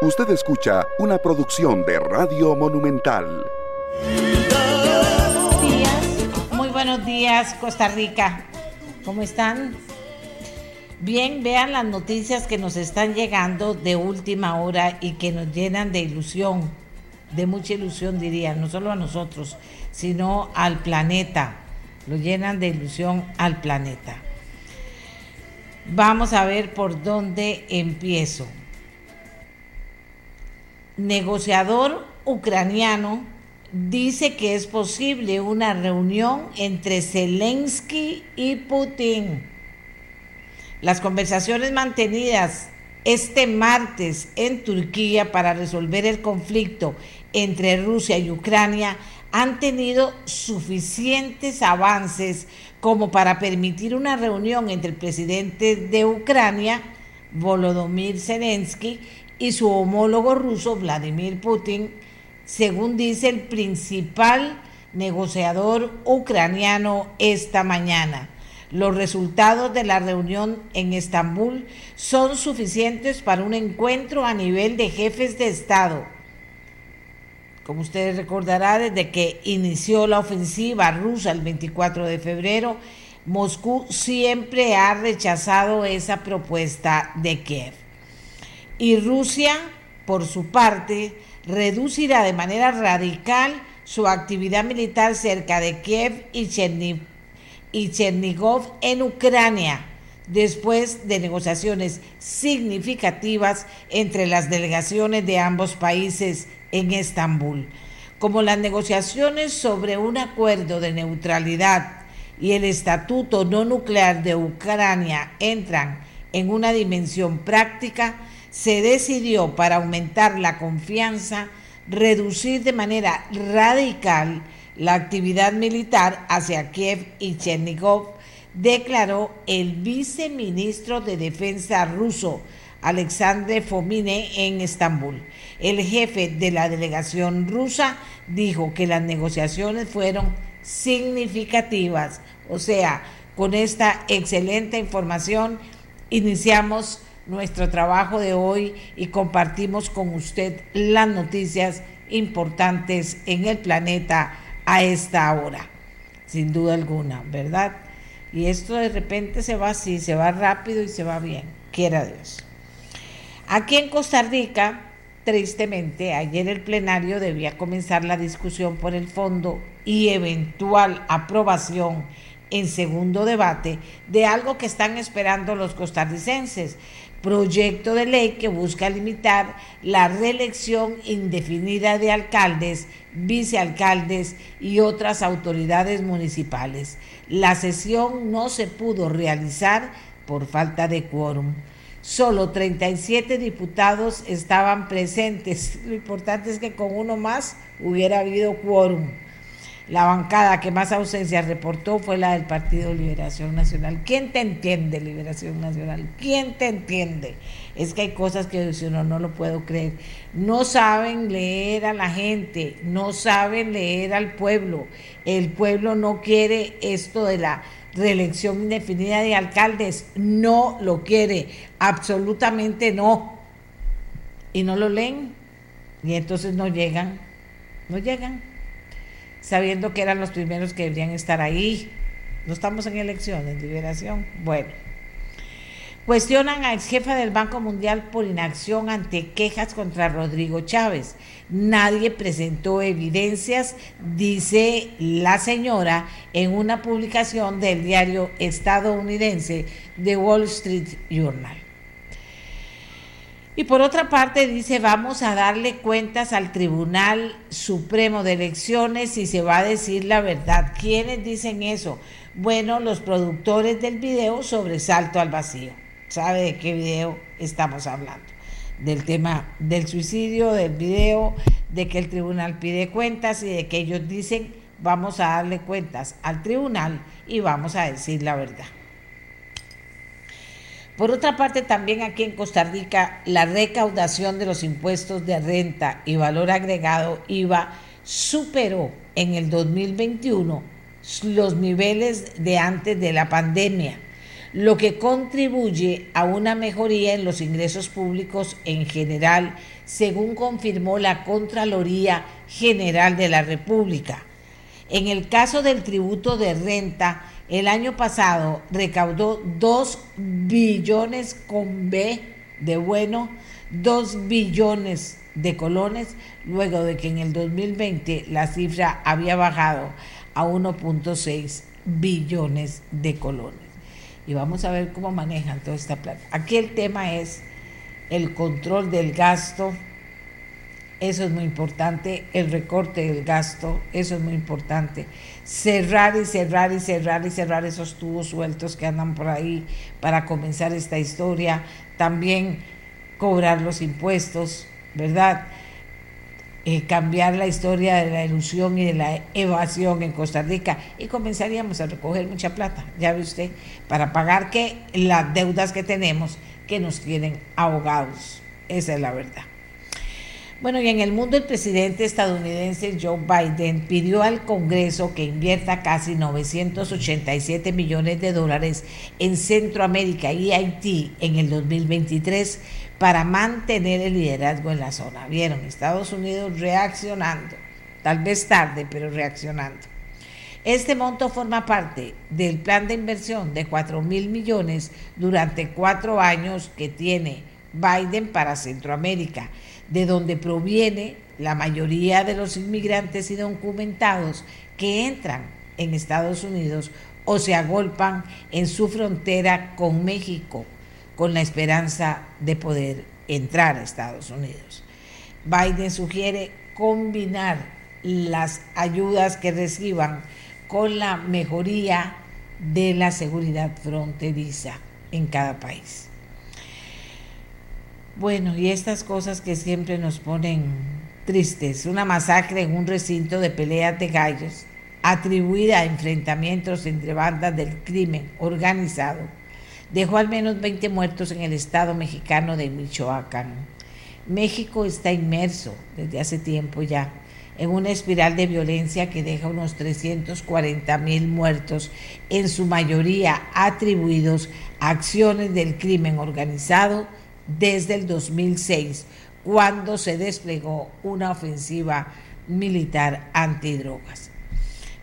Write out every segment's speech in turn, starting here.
Usted escucha una producción de Radio Monumental. Buenos días, muy buenos días Costa Rica. ¿Cómo están? Bien, vean las noticias que nos están llegando de última hora y que nos llenan de ilusión, de mucha ilusión diría, no solo a nosotros, sino al planeta. Lo llenan de ilusión al planeta. Vamos a ver por dónde empiezo negociador ucraniano dice que es posible una reunión entre Zelensky y Putin. Las conversaciones mantenidas este martes en Turquía para resolver el conflicto entre Rusia y Ucrania han tenido suficientes avances como para permitir una reunión entre el presidente de Ucrania, Volodymyr Zelensky, y su homólogo ruso Vladimir Putin, según dice el principal negociador ucraniano esta mañana. Los resultados de la reunión en Estambul son suficientes para un encuentro a nivel de jefes de Estado. Como ustedes recordarán, desde que inició la ofensiva rusa el 24 de febrero, Moscú siempre ha rechazado esa propuesta de Kiev y Rusia, por su parte, reducirá de manera radical su actividad militar cerca de Kiev y, Chernigov en Ucrania, después de negociaciones significativas entre las delegaciones de ambos países en Estambul. Como las negociaciones sobre un acuerdo de neutralidad y el estatuto no nuclear de Ucrania entran en una dimensión práctica, se decidió para aumentar la confianza reducir de manera radical la actividad militar hacia Kiev y Chernigov, declaró el viceministro de Defensa ruso, Alexander Fomine, en Estambul. El jefe de la delegación rusa dijo que las negociaciones fueron significativas. O sea, con esta excelente información iniciamos nuestro trabajo de hoy y compartimos con usted las noticias importantes en el planeta a esta hora, sin duda alguna, ¿verdad? Y esto de repente se va así, se va rápido y se va bien, quiera Dios. Aquí en Costa Rica, tristemente, ayer el plenario debía comenzar la discusión por el fondo y eventual aprobación en segundo debate de algo que están esperando los costarricenses, proyecto de ley que busca limitar la reelección indefinida de alcaldes, vicealcaldes y otras autoridades municipales. La sesión no se pudo realizar por falta de quórum. Solo 37 diputados estaban presentes. Lo importante es que con uno más hubiera habido quórum. La bancada que más ausencias reportó fue la del Partido Liberación Nacional. ¿Quién te entiende, Liberación Nacional? ¿Quién te entiende? Es que hay cosas que si uno no lo puedo creer. No saben leer a la gente, no saben leer al pueblo. El pueblo no quiere esto de la reelección indefinida de alcaldes. No lo quiere, absolutamente no. Y no lo leen. Y entonces no llegan, no llegan sabiendo que eran los primeros que deberían estar ahí. No estamos en elecciones, liberación. Bueno. Cuestionan a ex jefa del Banco Mundial por inacción ante quejas contra Rodrigo Chávez. Nadie presentó evidencias, dice la señora en una publicación del diario estadounidense The Wall Street Journal. Y por otra parte dice, vamos a darle cuentas al Tribunal Supremo de Elecciones y se va a decir la verdad. ¿Quiénes dicen eso? Bueno, los productores del video sobre Salto al Vacío. ¿Sabe de qué video estamos hablando? Del tema del suicidio, del video, de que el tribunal pide cuentas y de que ellos dicen, vamos a darle cuentas al tribunal y vamos a decir la verdad. Por otra parte, también aquí en Costa Rica, la recaudación de los impuestos de renta y valor agregado IVA superó en el 2021 los niveles de antes de la pandemia. lo que contribuye a una mejoría en los ingresos públicos en general, según confirmó la Contraloría General de la República. En el caso del tributo de renta, el año pasado recaudó 2 billones con B de bueno, 2 billones de colones, luego de que en el 2020 la cifra había bajado a 1.6 billones de colones. Y vamos a ver cómo manejan toda esta plata. Aquí el tema es el control del gasto, eso es muy importante, el recorte del gasto, eso es muy importante. Cerrar y cerrar y cerrar y cerrar esos tubos sueltos que andan por ahí para comenzar esta historia. También cobrar los impuestos, ¿verdad? Eh, cambiar la historia de la ilusión y de la evasión en Costa Rica y comenzaríamos a recoger mucha plata, ya ve usted, para pagar que las deudas que tenemos que nos tienen ahogados. Esa es la verdad. Bueno, y en el mundo el presidente estadounidense Joe Biden pidió al Congreso que invierta casi 987 millones de dólares en Centroamérica y Haití en el 2023 para mantener el liderazgo en la zona. Vieron, Estados Unidos reaccionando, tal vez tarde, pero reaccionando. Este monto forma parte del plan de inversión de 4 mil millones durante cuatro años que tiene Biden para Centroamérica de donde proviene la mayoría de los inmigrantes y documentados que entran en Estados Unidos o se agolpan en su frontera con México con la esperanza de poder entrar a Estados Unidos. Biden sugiere combinar las ayudas que reciban con la mejoría de la seguridad fronteriza en cada país. Bueno, y estas cosas que siempre nos ponen tristes, una masacre en un recinto de peleas de gallos atribuida a enfrentamientos entre bandas del crimen organizado, dejó al menos 20 muertos en el estado mexicano de Michoacán. México está inmerso desde hace tiempo ya en una espiral de violencia que deja unos 340 mil muertos, en su mayoría atribuidos a acciones del crimen organizado desde el 2006, cuando se desplegó una ofensiva militar antidrogas.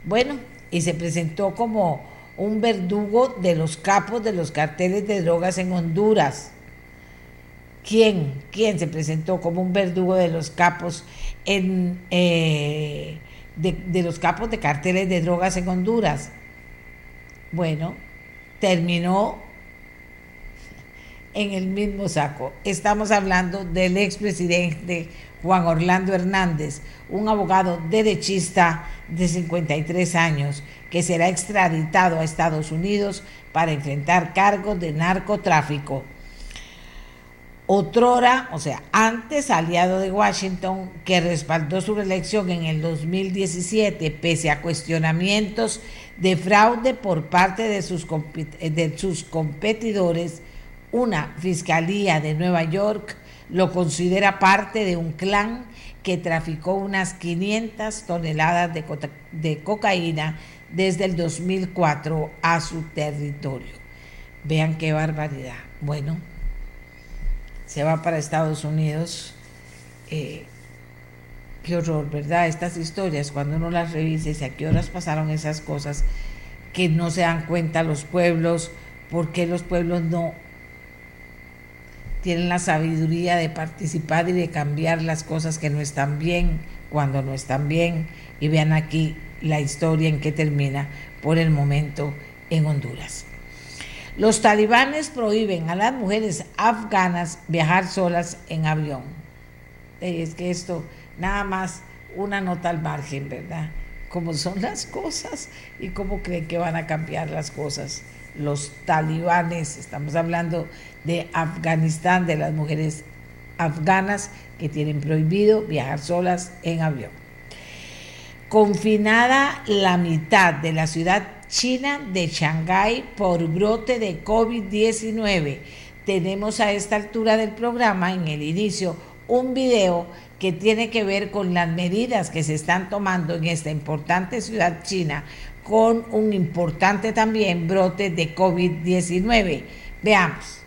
Bueno, y se presentó como un verdugo de los capos de los carteles de drogas en Honduras. ¿Quién? ¿Quién se presentó como un verdugo de los capos en, eh, de los capos de carteles de drogas en Honduras? Bueno, terminó en el mismo saco. Estamos hablando del expresidente Juan Orlando Hernández, un abogado derechista de 53 años que será extraditado a Estados Unidos para enfrentar cargos de narcotráfico. Otrora, o sea, antes aliado de Washington, que respaldó su reelección en el 2017 pese a cuestionamientos de fraude por parte de sus, de sus competidores, una fiscalía de Nueva York lo considera parte de un clan que traficó unas 500 toneladas de, cocaína desde el 2004 a su territorio. Vean qué barbaridad. Bueno, se va para Estados Unidos. Eh, qué horror, ¿verdad? Estas historias, cuando uno las revisa, y a qué horas pasaron esas cosas, que no se dan cuenta los pueblos, por qué los pueblos no tienen la sabiduría de participar y de cambiar las cosas que no están bien cuando no están bien. Y vean aquí la historia en que termina por el momento en Honduras. Los talibanes prohíben a las mujeres afganas viajar solas en avión. Es que esto, nada más una nota al margen, ¿verdad? Cómo son las cosas y cómo creen que van a cambiar las cosas los talibanes, estamos hablando de Afganistán, de las mujeres afganas que tienen prohibido viajar solas en avión. Confinada la mitad de la ciudad china de Shanghái por brote de COVID-19. Tenemos a esta altura del programa, en el inicio, un video que tiene que ver con las medidas que se están tomando en esta importante ciudad china con un importante también brote de COVID-19. Veamos.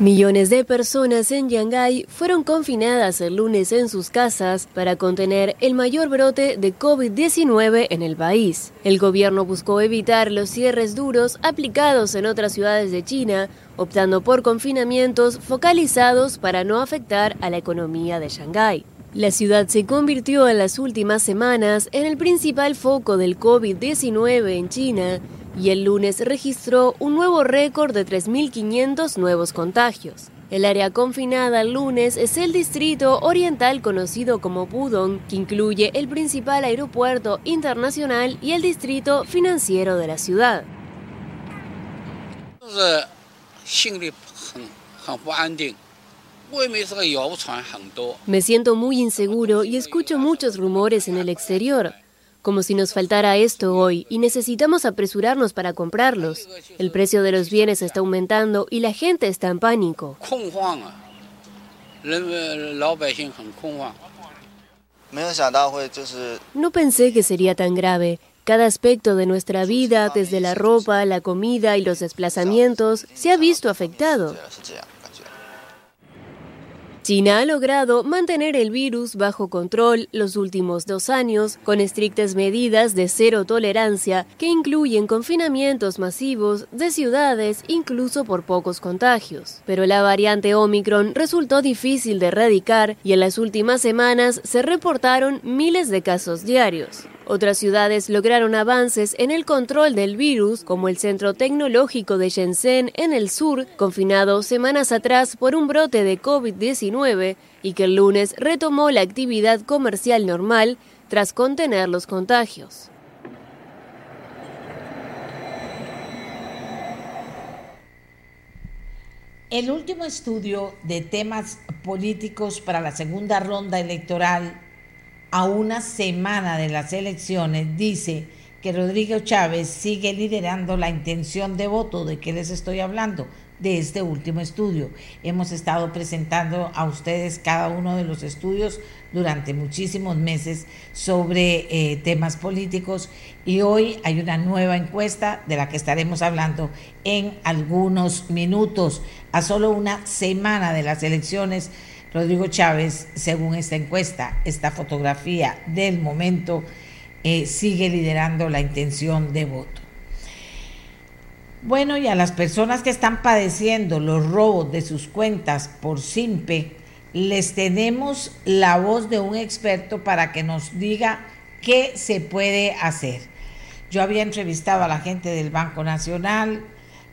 Millones de personas en Shanghái fueron confinadas el lunes en sus casas para contener el mayor brote de COVID-19 en el país. El gobierno buscó evitar los cierres duros aplicados en otras ciudades de China, optando por confinamientos focalizados para no afectar a la economía de Shanghái. La ciudad se convirtió en las últimas semanas en el principal foco del COVID-19 en China y el lunes registró un nuevo récord de 3.500 nuevos contagios. El área confinada el lunes es el distrito oriental conocido como Pudong, que incluye el principal aeropuerto internacional y el distrito financiero de la ciudad. Me siento muy inseguro y escucho muchos rumores en el exterior como si nos faltara esto hoy y necesitamos apresurarnos para comprarlos. El precio de los bienes está aumentando y la gente está en pánico. No pensé que sería tan grave. Cada aspecto de nuestra vida, desde la ropa, la comida y los desplazamientos, se ha visto afectado. China ha logrado mantener el virus bajo control los últimos dos años con estrictas medidas de cero tolerancia que incluyen confinamientos masivos de ciudades incluso por pocos contagios. Pero la variante Omicron resultó difícil de erradicar y en las últimas semanas se reportaron miles de casos diarios. Otras ciudades lograron avances en el control del virus, como el Centro Tecnológico de Shenzhen en el sur, confinado semanas atrás por un brote de COVID-19 y que el lunes retomó la actividad comercial normal tras contener los contagios. El último estudio de temas políticos para la segunda ronda electoral a una semana de las elecciones, dice que Rodrigo Chávez sigue liderando la intención de voto. ¿De qué les estoy hablando? De este último estudio. Hemos estado presentando a ustedes cada uno de los estudios durante muchísimos meses sobre eh, temas políticos y hoy hay una nueva encuesta de la que estaremos hablando en algunos minutos. A solo una semana de las elecciones Rodrigo Chávez, según esta encuesta, esta fotografía del momento, eh, sigue liderando la intención de voto. Bueno, y a las personas que están padeciendo los robos de sus cuentas por SIMPE, les tenemos la voz de un experto para que nos diga qué se puede hacer. Yo había entrevistado a la gente del Banco Nacional,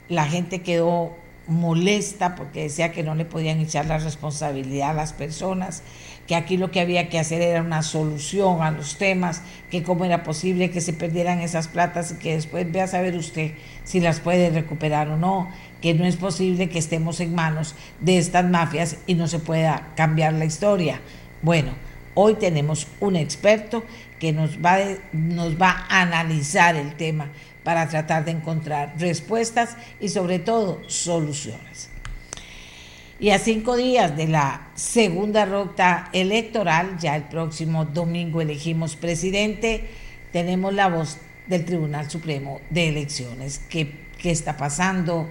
la gente quedó molesta porque decía que no le podían echar la responsabilidad a las personas, que aquí lo que había que hacer era una solución a los temas, que cómo era posible que se perdieran esas platas y que después vea a saber usted si las puede recuperar o no, que no es posible que estemos en manos de estas mafias y no se pueda cambiar la historia. Bueno, hoy tenemos un experto que nos va, nos va a analizar el tema para tratar de encontrar respuestas y sobre todo soluciones. Y a cinco días de la segunda ruta electoral, ya el próximo domingo elegimos presidente, tenemos la voz del Tribunal Supremo de Elecciones. ¿Qué, qué está pasando?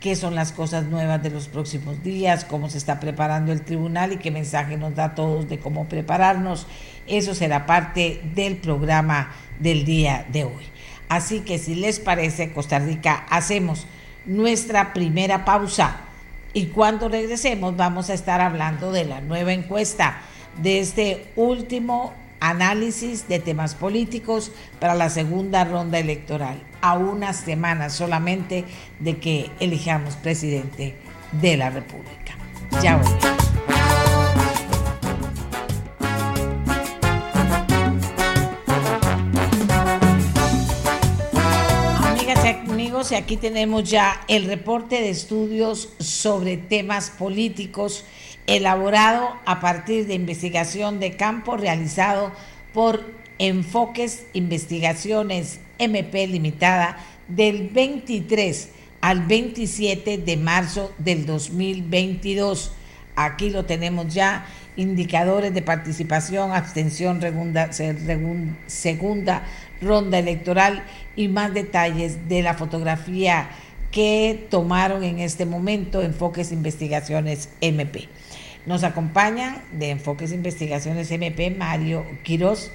¿Qué son las cosas nuevas de los próximos días? ¿Cómo se está preparando el tribunal y qué mensaje nos da a todos de cómo prepararnos? Eso será parte del programa del día de hoy. Así que si les parece, Costa Rica, hacemos nuestra primera pausa y cuando regresemos vamos a estar hablando de la nueva encuesta, de este último análisis de temas políticos para la segunda ronda electoral, a unas semanas solamente de que elijamos presidente de la República. Ya voy. Y aquí tenemos ya el reporte de estudios sobre temas políticos elaborado a partir de investigación de campo realizado por Enfoques Investigaciones MP Limitada del 23 al 27 de marzo del 2022. Aquí lo tenemos ya indicadores de participación, abstención, segunda, segunda ronda electoral y más detalles de la fotografía que tomaron en este momento Enfoques Investigaciones MP. Nos acompaña de Enfoques Investigaciones MP Mario Quiroz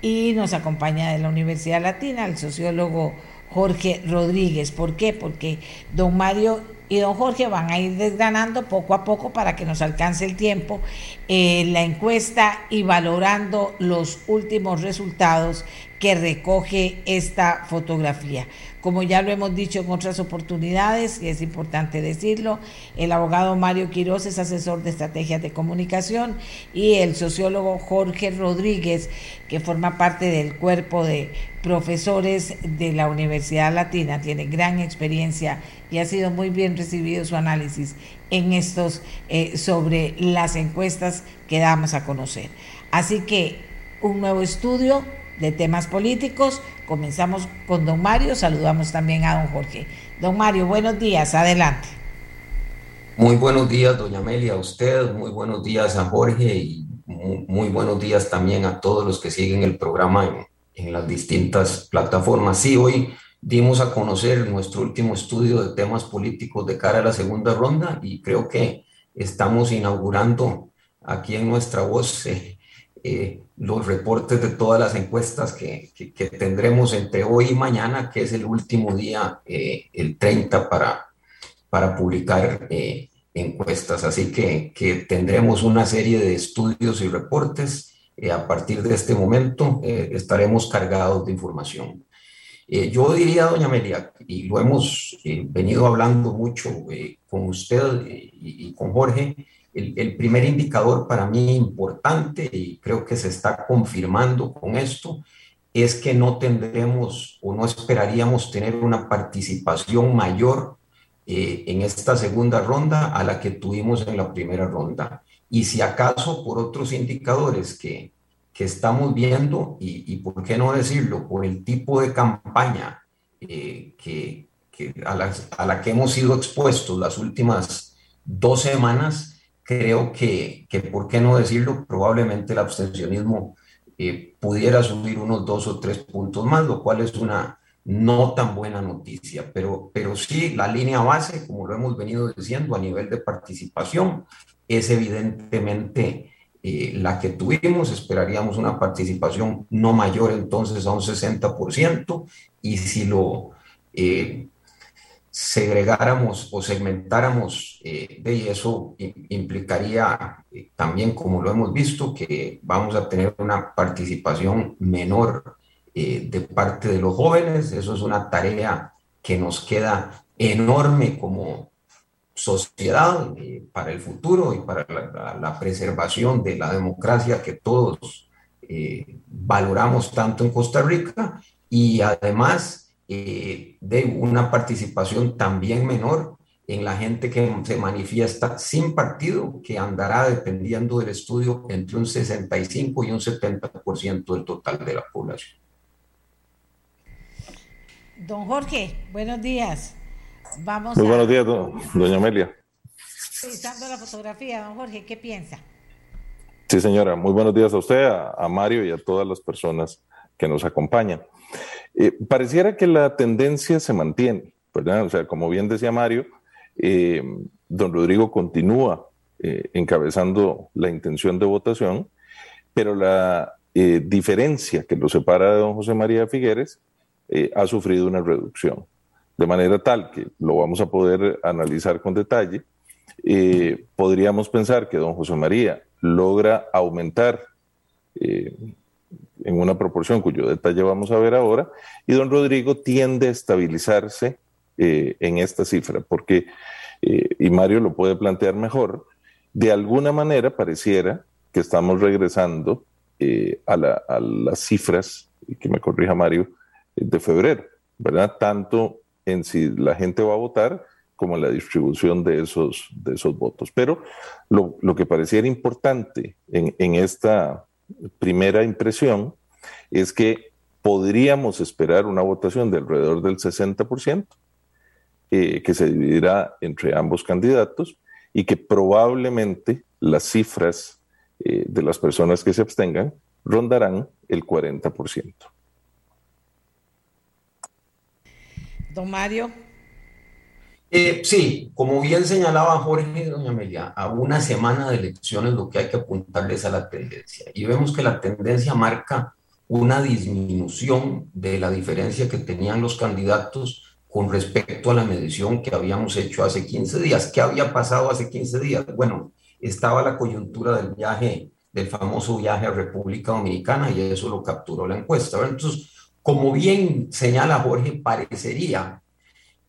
y nos acompaña de la Universidad Latina el sociólogo Jorge Rodríguez. ¿Por qué? Porque don Mario y don Jorge van a ir desgranando poco a poco para que nos alcance el tiempo eh, la encuesta y valorando los últimos resultados que recoge esta fotografía. Como ya lo hemos dicho en otras oportunidades, y es importante decirlo, el abogado Mario Quiroz es asesor de estrategias de comunicación y el sociólogo Jorge Rodríguez, que forma parte del cuerpo de profesores de la Universidad Latina, tiene gran experiencia y ha sido muy bien recibido su análisis en estos eh, sobre las encuestas que damos a conocer. Así que un nuevo estudio de temas políticos Comenzamos con don Mario, saludamos también a don Jorge. Don Mario, buenos días, adelante. Muy buenos días, doña Amelia, a usted, muy buenos días a Jorge y muy, buenos días también a todos los que siguen el programa en, en las distintas plataformas. Sí, hoy dimos a conocer nuestro último estudio de temas políticos de cara a la segunda ronda y creo que estamos inaugurando aquí en nuestra voz eh, eh, los reportes de todas las encuestas que, que, tendremos entre hoy y mañana, que es el último día, eh, el 30, para, para publicar eh, encuestas. Así que, que, tendremos una serie de estudios y reportes. a partir de este momento estaremos cargados de información. yo diría, doña Amelia, y lo hemos venido hablando mucho con usted y, y con Jorge, el, primer indicador para mí importante, y creo que se está confirmando con esto, es que no tendremos o no esperaríamos tener una participación mayor eh, en esta segunda ronda a la que tuvimos en la primera ronda. Y si acaso por otros indicadores que, que estamos viendo, y, por qué no decirlo, por el tipo de campaña eh, que, que a, la, a la que hemos sido expuestos las últimas dos semanas, creo que, que, ¿por qué no decirlo? Probablemente el abstencionismo eh, pudiera subir unos dos o tres puntos más, lo cual es una no tan buena noticia, pero, pero sí la línea base, como lo hemos venido diciendo, a nivel de participación, es evidentemente eh, la que tuvimos, esperaríamos una participación no mayor entonces a un 60%, y si lo eh, segregáramos o segmentáramos, eh, de eso implicaría eh, también, como lo hemos visto, que vamos a tener una participación menor eh, de parte de los jóvenes. Eso es una tarea que nos queda enorme como sociedad para el futuro y para la, preservación de la democracia que todos valoramos tanto en Costa Rica y además eh, de una participación también menor en la gente que se manifiesta sin partido, que andará dependiendo del estudio entre un 65 y un 70% del total de la población. Don Jorge, buenos días. Vamos Muy buenos días, doña Amelia. Revisando la fotografía, don Jorge, ¿qué piensa? Sí, señora, muy buenos días a usted, a Mario y a todas las personas que nos acompañan. Eh, pareciera que la tendencia se mantiene, ¿verdad? O sea, como bien decía Mario, eh, don Rodrigo continúa eh, encabezando la intención de votación, pero la diferencia que lo separa de don José María Figueres ha sufrido una reducción, de manera tal que lo vamos a poder analizar con detalle. podríamos pensar que don José María logra aumentar en una proporción cuyo detalle vamos a ver ahora, y don Rodrigo tiende a estabilizarse eh, en esta cifra, porque, eh, y Mario lo puede plantear mejor, de alguna manera pareciera que estamos regresando eh, a, las cifras, que me corrija Mario, de febrero, ¿verdad? Tanto en si la gente va a votar como en la distribución de esos, de esos votos. Pero lo, lo que pareciera importante en, en esta primera impresión es que podríamos esperar una votación de alrededor del 60%, eh, que se dividirá entre ambos candidatos y que probablemente las cifras eh, de las personas que se abstengan rondarán el 40%. Don Mario. Eh, sí, como bien señalaba Jorge, doña Amelia, a una semana de elecciones lo que hay que apuntarles a la tendencia. Y vemos que la tendencia marca una disminución de la diferencia que tenían los candidatos con respecto a la medición que habíamos hecho hace 15 días. ¿Qué había pasado hace 15 días? Bueno, estaba la coyuntura del viaje, del famoso viaje a República Dominicana y eso lo capturó la encuesta. Entonces, como bien señala Jorge, parecería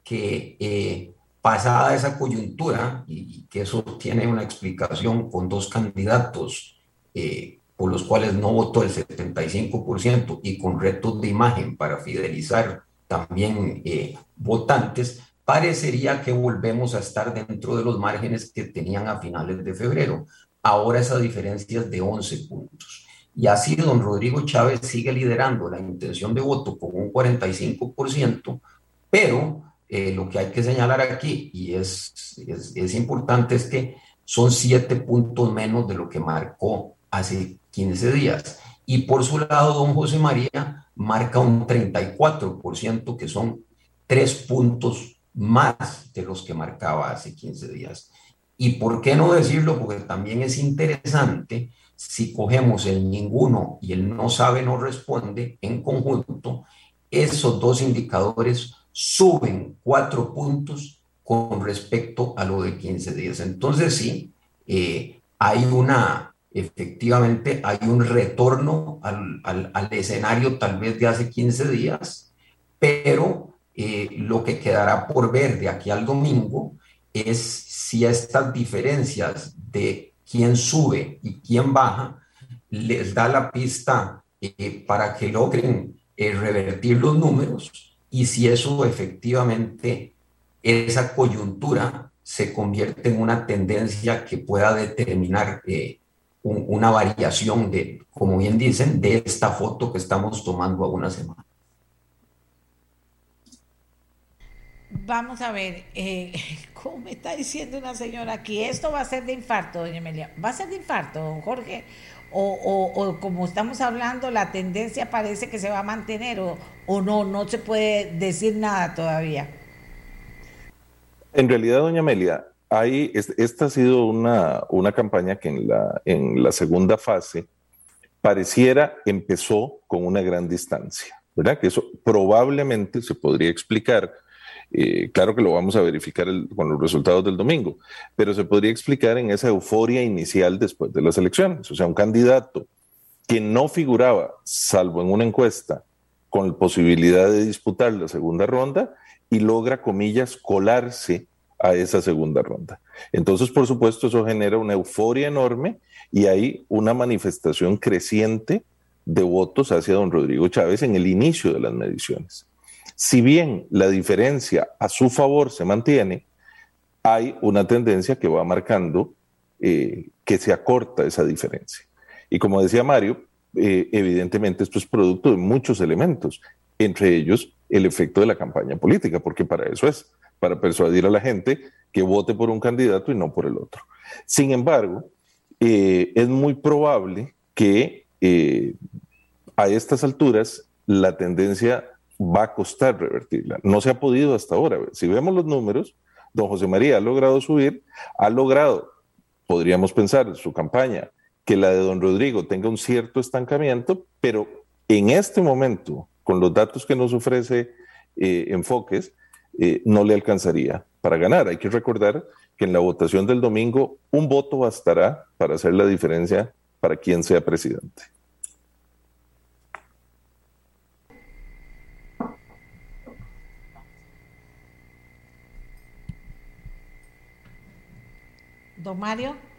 que eh, pasada esa coyuntura, y, que eso tiene una explicación con dos candidatos eh, por los cuales no votó el 75% y con retos de imagen para fidelizar también eh, votantes, parecería que volvemos a estar dentro de los márgenes que tenían a finales de febrero. Ahora esa diferencia es de 11 puntos. Y así don Rodrigo Chávez sigue liderando la intención de voto con un 45%, pero eh, lo que hay que señalar aquí, y es, es, es, importante, es que son siete puntos menos de lo que marcó hace 15 días. Y por su lado, don José María marca un 34%, que son tres puntos más de los que marcaba hace 15 días. ¿Y por qué no decirlo? Porque también es interesante si cogemos el ninguno y el no sabe, no responde en conjunto, esos dos indicadores suben cuatro puntos con respecto a lo de 15 días. Entonces sí, eh, hay una, efectivamente, hay un retorno al, al, escenario tal vez de hace 15 días, pero eh, lo que quedará por ver de aquí al domingo es si estas diferencias de quién sube y quién baja les da la pista eh, para que logren revertir los números y si eso efectivamente, esa coyuntura se convierte en una tendencia que pueda determinar eh, una variación de, como bien dicen, de esta foto que estamos tomando a una semana. Vamos a ver, eh, ¿cómo está diciendo una señora aquí? Esto va a ser de infarto, doña Emilia. ¿Va a ser de infarto, Jorge? o, como estamos hablando, la tendencia parece que se va a mantener o, o no, no se puede decir nada todavía. En realidad, doña Amelia, hay, esta ha sido una, una campaña que en la, en la segunda fase pareciera empezó con una gran distancia, ¿verdad? Que eso probablemente se podría explicar eh, claro que lo vamos a verificar con los resultados del domingo, pero se podría explicar en esa euforia inicial después de las elecciones. O sea, un candidato que no figuraba, salvo en una encuesta, con posibilidad de disputar la segunda ronda y logra, comillas, colarse a esa segunda ronda. Entonces, por supuesto, eso genera una euforia enorme y hay una manifestación creciente de votos hacia don Rodrigo Chávez en el inicio de las mediciones. Si bien la diferencia a su favor se mantiene, hay una tendencia que va marcando eh, que se acorta esa diferencia. Y como decía Mario, eh, evidentemente esto es producto de muchos elementos, entre ellos el efecto de la campaña política, porque para eso es, para persuadir a la gente que vote por un candidato y no por el otro. Sin embargo, eh, es muy probable que a estas alturas la tendencia va a costar revertirla. No se ha podido hasta ahora. Si vemos los números, don José María ha logrado subir, ha logrado, podríamos pensar en su campaña, que la de don Rodrigo tenga un cierto estancamiento, pero en este momento, con los datos que nos ofrece eh, Enfoques, eh, no le alcanzaría para ganar. Hay que recordar que en la votación del domingo un voto bastará para hacer la diferencia para quien sea presidente. Don Mario.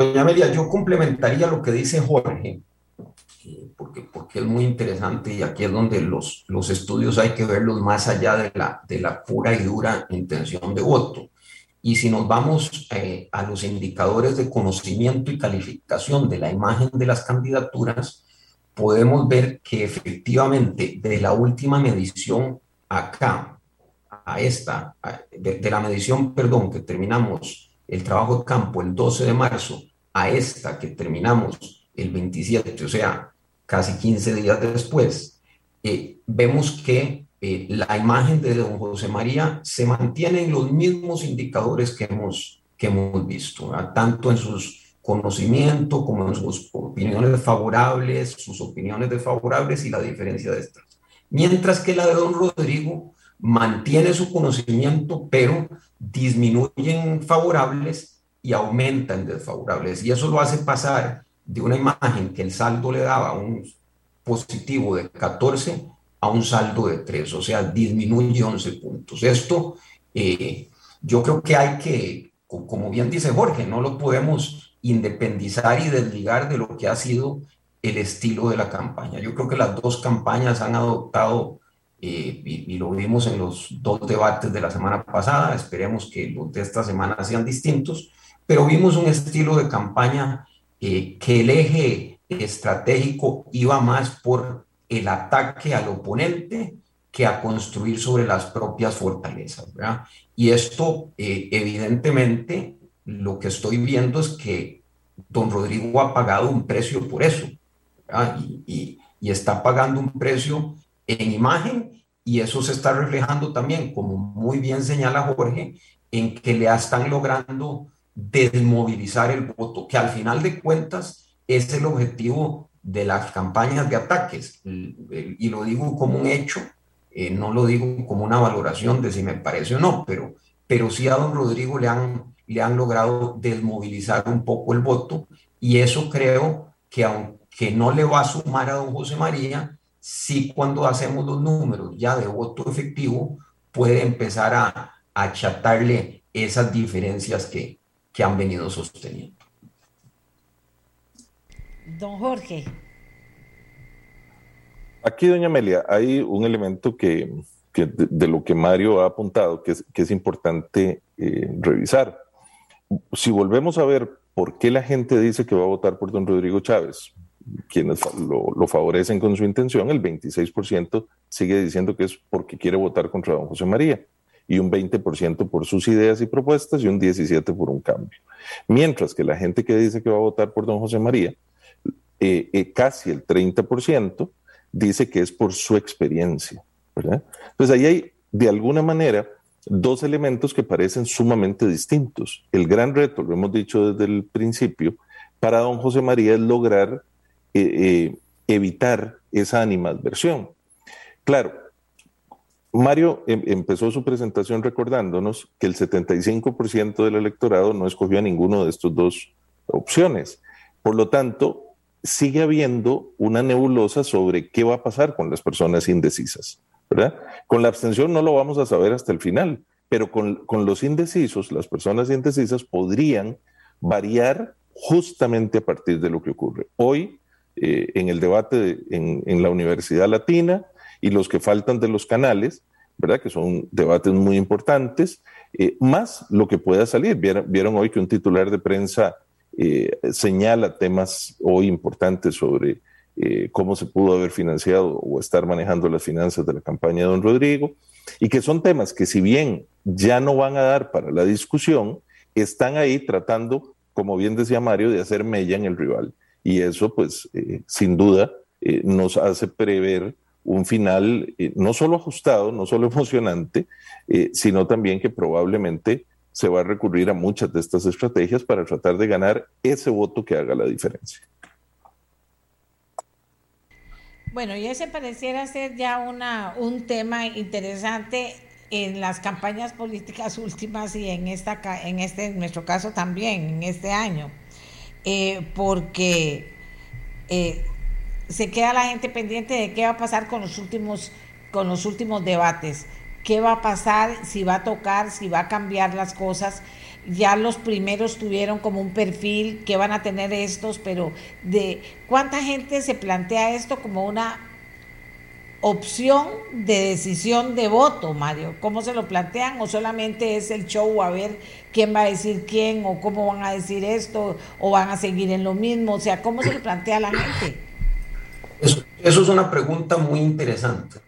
Doña Amelia, yo complementaría lo que dice Jorge, porque, porque es muy interesante y aquí es donde los, los estudios hay que verlos más allá de la, de la pura y dura intención de voto. Y si nos vamos eh, a los indicadores de conocimiento y calificación de la imagen de las candidaturas, podemos ver que efectivamente de la última medición acá, a esta, de, de la medición, perdón, que terminamos el trabajo de campo el 12 de marzo a esta que terminamos el 27, o sea, casi 15 días después, eh, vemos que eh, la imagen de don José María se mantiene en los mismos indicadores que hemos, que hemos visto, tanto en sus conocimientos como en sus opiniones favorables, sus opiniones desfavorables y la diferencia de estas. Mientras que la de don Rodrigo mantiene su conocimiento, pero disminuyen favorables y aumentan desfavorables. Y eso lo hace pasar de una imagen que el saldo le daba un positivo de 14 a un saldo de 3, o sea, disminuye 11 puntos. Esto eh, yo creo que hay que, como bien dice Jorge, no lo podemos independizar y desligar de lo que ha sido el estilo de la campaña. Yo creo que las dos campañas han adoptado, eh, y, lo vimos en los dos debates de la semana pasada, esperemos que los de esta semana sean distintos, pero vimos un estilo de campaña eh, que el eje estratégico iba más por el ataque al oponente que a construir sobre las propias fortalezas. ¿verdad? Y esto, eh, evidentemente, lo que estoy viendo es que don Rodrigo ha pagado un precio por eso. Y, y, está pagando un precio en imagen y eso se está reflejando también, como muy bien señala Jorge, en que le están logrando desmovilizar el voto, que al final de cuentas es el objetivo de las campañas de ataques. Y lo digo como un hecho, eh, no lo digo como una valoración de si me parece o no, pero, pero sí a don Rodrigo le han, le han logrado desmovilizar un poco el voto y eso creo que aunque no le va a sumar a don José María, sí cuando hacemos los números ya de voto efectivo puede empezar a, achatarle esas diferencias que, que han venido sosteniendo. Don Jorge. Aquí, doña Amelia, hay un elemento que, de, lo que Mario ha apuntado que es, que es importante eh, revisar. Si volvemos a ver por qué la gente dice que va a votar por don Rodrigo Chávez, quienes lo, lo favorecen con su intención, el 26% sigue diciendo que es porque quiere votar contra don José María y un 20% por sus ideas y propuestas y un 17% por un cambio. Mientras que la gente que dice que va a votar por don José María eh, eh, casi el 30% dice que es por su experiencia, ¿verdad? Entonces ahí hay, de alguna manera, dos elementos que parecen sumamente distintos. El gran reto, lo hemos dicho desde el principio, para don José María es lograr eh, evitar esa animadversión. Claro, Mario em, empezó su presentación recordándonos que el 75% del electorado no escogió a ninguno de estas dos opciones. Por lo tanto, sigue habiendo una nebulosa sobre qué va a pasar con las personas indecisas, ¿verdad? Con la abstención no lo vamos a saber hasta el final, pero con, los indecisos, las personas indecisas podrían variar justamente a partir de lo que ocurre. Hoy, eh, en el debate en, la Universidad Latina y los que faltan de los canales, ¿verdad? Que son debates muy importantes, eh, más lo que pueda salir. Vieron, vieron hoy que un titular de prensa eh, señala temas hoy importantes sobre eh, cómo se pudo haber financiado o estar manejando las finanzas de la campaña de don Rodrigo, y que son temas que si bien ya no van a dar para la discusión, están ahí tratando, como bien decía Mario, de hacer mella en el rival. Y eso, pues, eh, sin duda, nos hace prever un final no solo ajustado, no solo emocionante, sino también que probablemente se va a recurrir a muchas de estas estrategias para tratar de ganar ese voto que haga la diferencia. Bueno, y ese pareciera ser ya una, un tema interesante en las campañas políticas últimas y en esta en este en nuestro caso también en este año eh, porque eh, se queda la gente pendiente de qué va a pasar con los últimos con los últimos debates qué va a pasar, si va a tocar, si va a cambiar las cosas. Ya los primeros tuvieron como un perfil, que van a tener estos, pero de cuánta gente se plantea esto como una opción de decisión de voto, Mario. ¿Cómo se lo plantean? ¿O solamente es el show a ver quién va a decir quién o cómo van a decir esto o van a seguir en lo mismo? O sea, ¿cómo se lo plantea la gente? Eso es una pregunta muy interesante.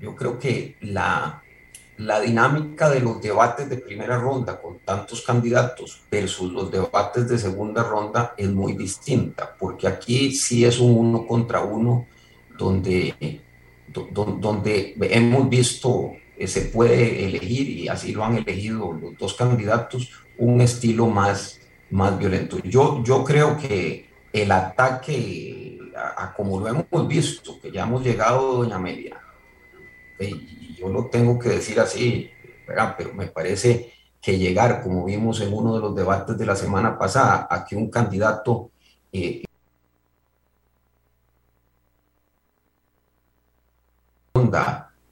Yo creo que la, la dinámica de los debates de primera ronda con tantos candidatos versus los debates de segunda ronda es muy distinta, porque aquí sí es un uno contra uno donde, donde hemos visto que se puede elegir, y así lo han elegido los dos candidatos, un estilo más, más violento. Yo, yo creo que el ataque, a, como lo hemos visto, que ya hemos llegado, doña Amelia, y yo lo tengo que decir así, pero me parece que llegar, como vimos en uno de los debates de la semana pasada, a que un candidato eh,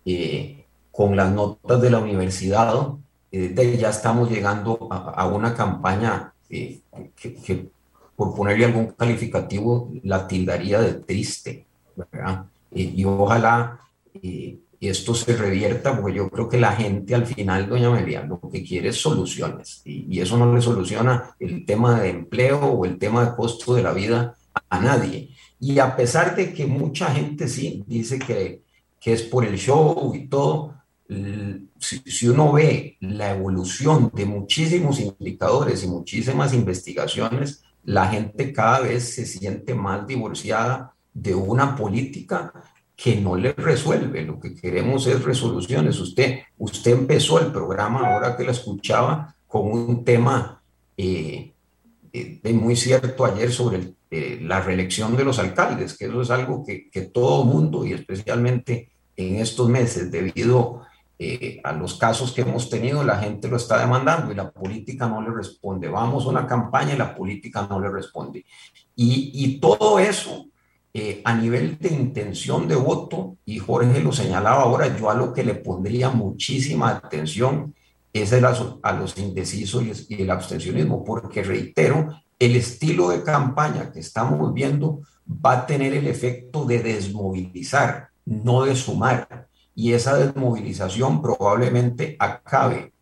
eh, con las notas de la universidad, eh, ya estamos llegando a, una campaña eh, que, por ponerle algún calificativo, la tildaría de triste, ¿verdad? y ojalá esto se revierta, porque yo creo que la gente al final, doña María, lo que quiere es soluciones, y, eso no le soluciona el tema de empleo o el tema de costo de la vida a nadie. Y a pesar de que mucha gente sí dice que, que es por el show y todo, si, uno ve la evolución de muchísimos indicadores y muchísimas investigaciones, la gente cada vez se siente más divorciada de una política que no le resuelve. Lo que queremos es resoluciones. Usted, usted empezó el programa, ahora que la escuchaba, con un tema eh, eh muy cierto ayer sobre eh, la reelección de los alcaldes, que eso es algo que, que todo mundo, y especialmente en estos meses, debido eh, a los casos que hemos tenido, la gente lo está demandando y la política no le responde. Vamos a una campaña y la política no le responde. Y, y todo eso eh, a nivel de intención de voto, y Jorge lo señalaba ahora, yo a lo que le pondría muchísima atención es a los indecisos y el abstencionismo, porque reitero, el estilo de campaña que estamos viendo va a tener el efecto de desmovilizar, no de sumar. Y esa desmovilización probablemente acabe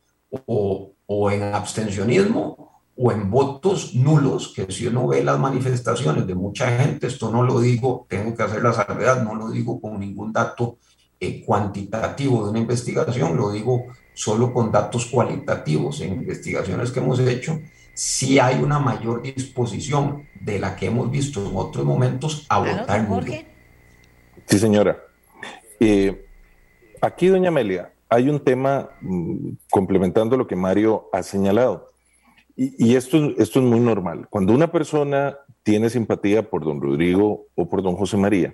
o, o en abstencionismo o en votos nulos, que si uno ve las manifestaciones de mucha gente, esto no lo digo, tengo que hacer la salvedad, no lo digo con ningún dato eh, cuantitativo de una investigación, lo digo solo con datos cualitativos en investigaciones que hemos hecho, si hay una mayor disposición de la que hemos visto en otros momentos a votar? Sí, señora. Eh, aquí, doña Amelia, hay un tema mm, complementando lo que Mario ha señalado. Y, esto, esto es muy normal. Cuando una persona tiene simpatía por don Rodrigo o por don José María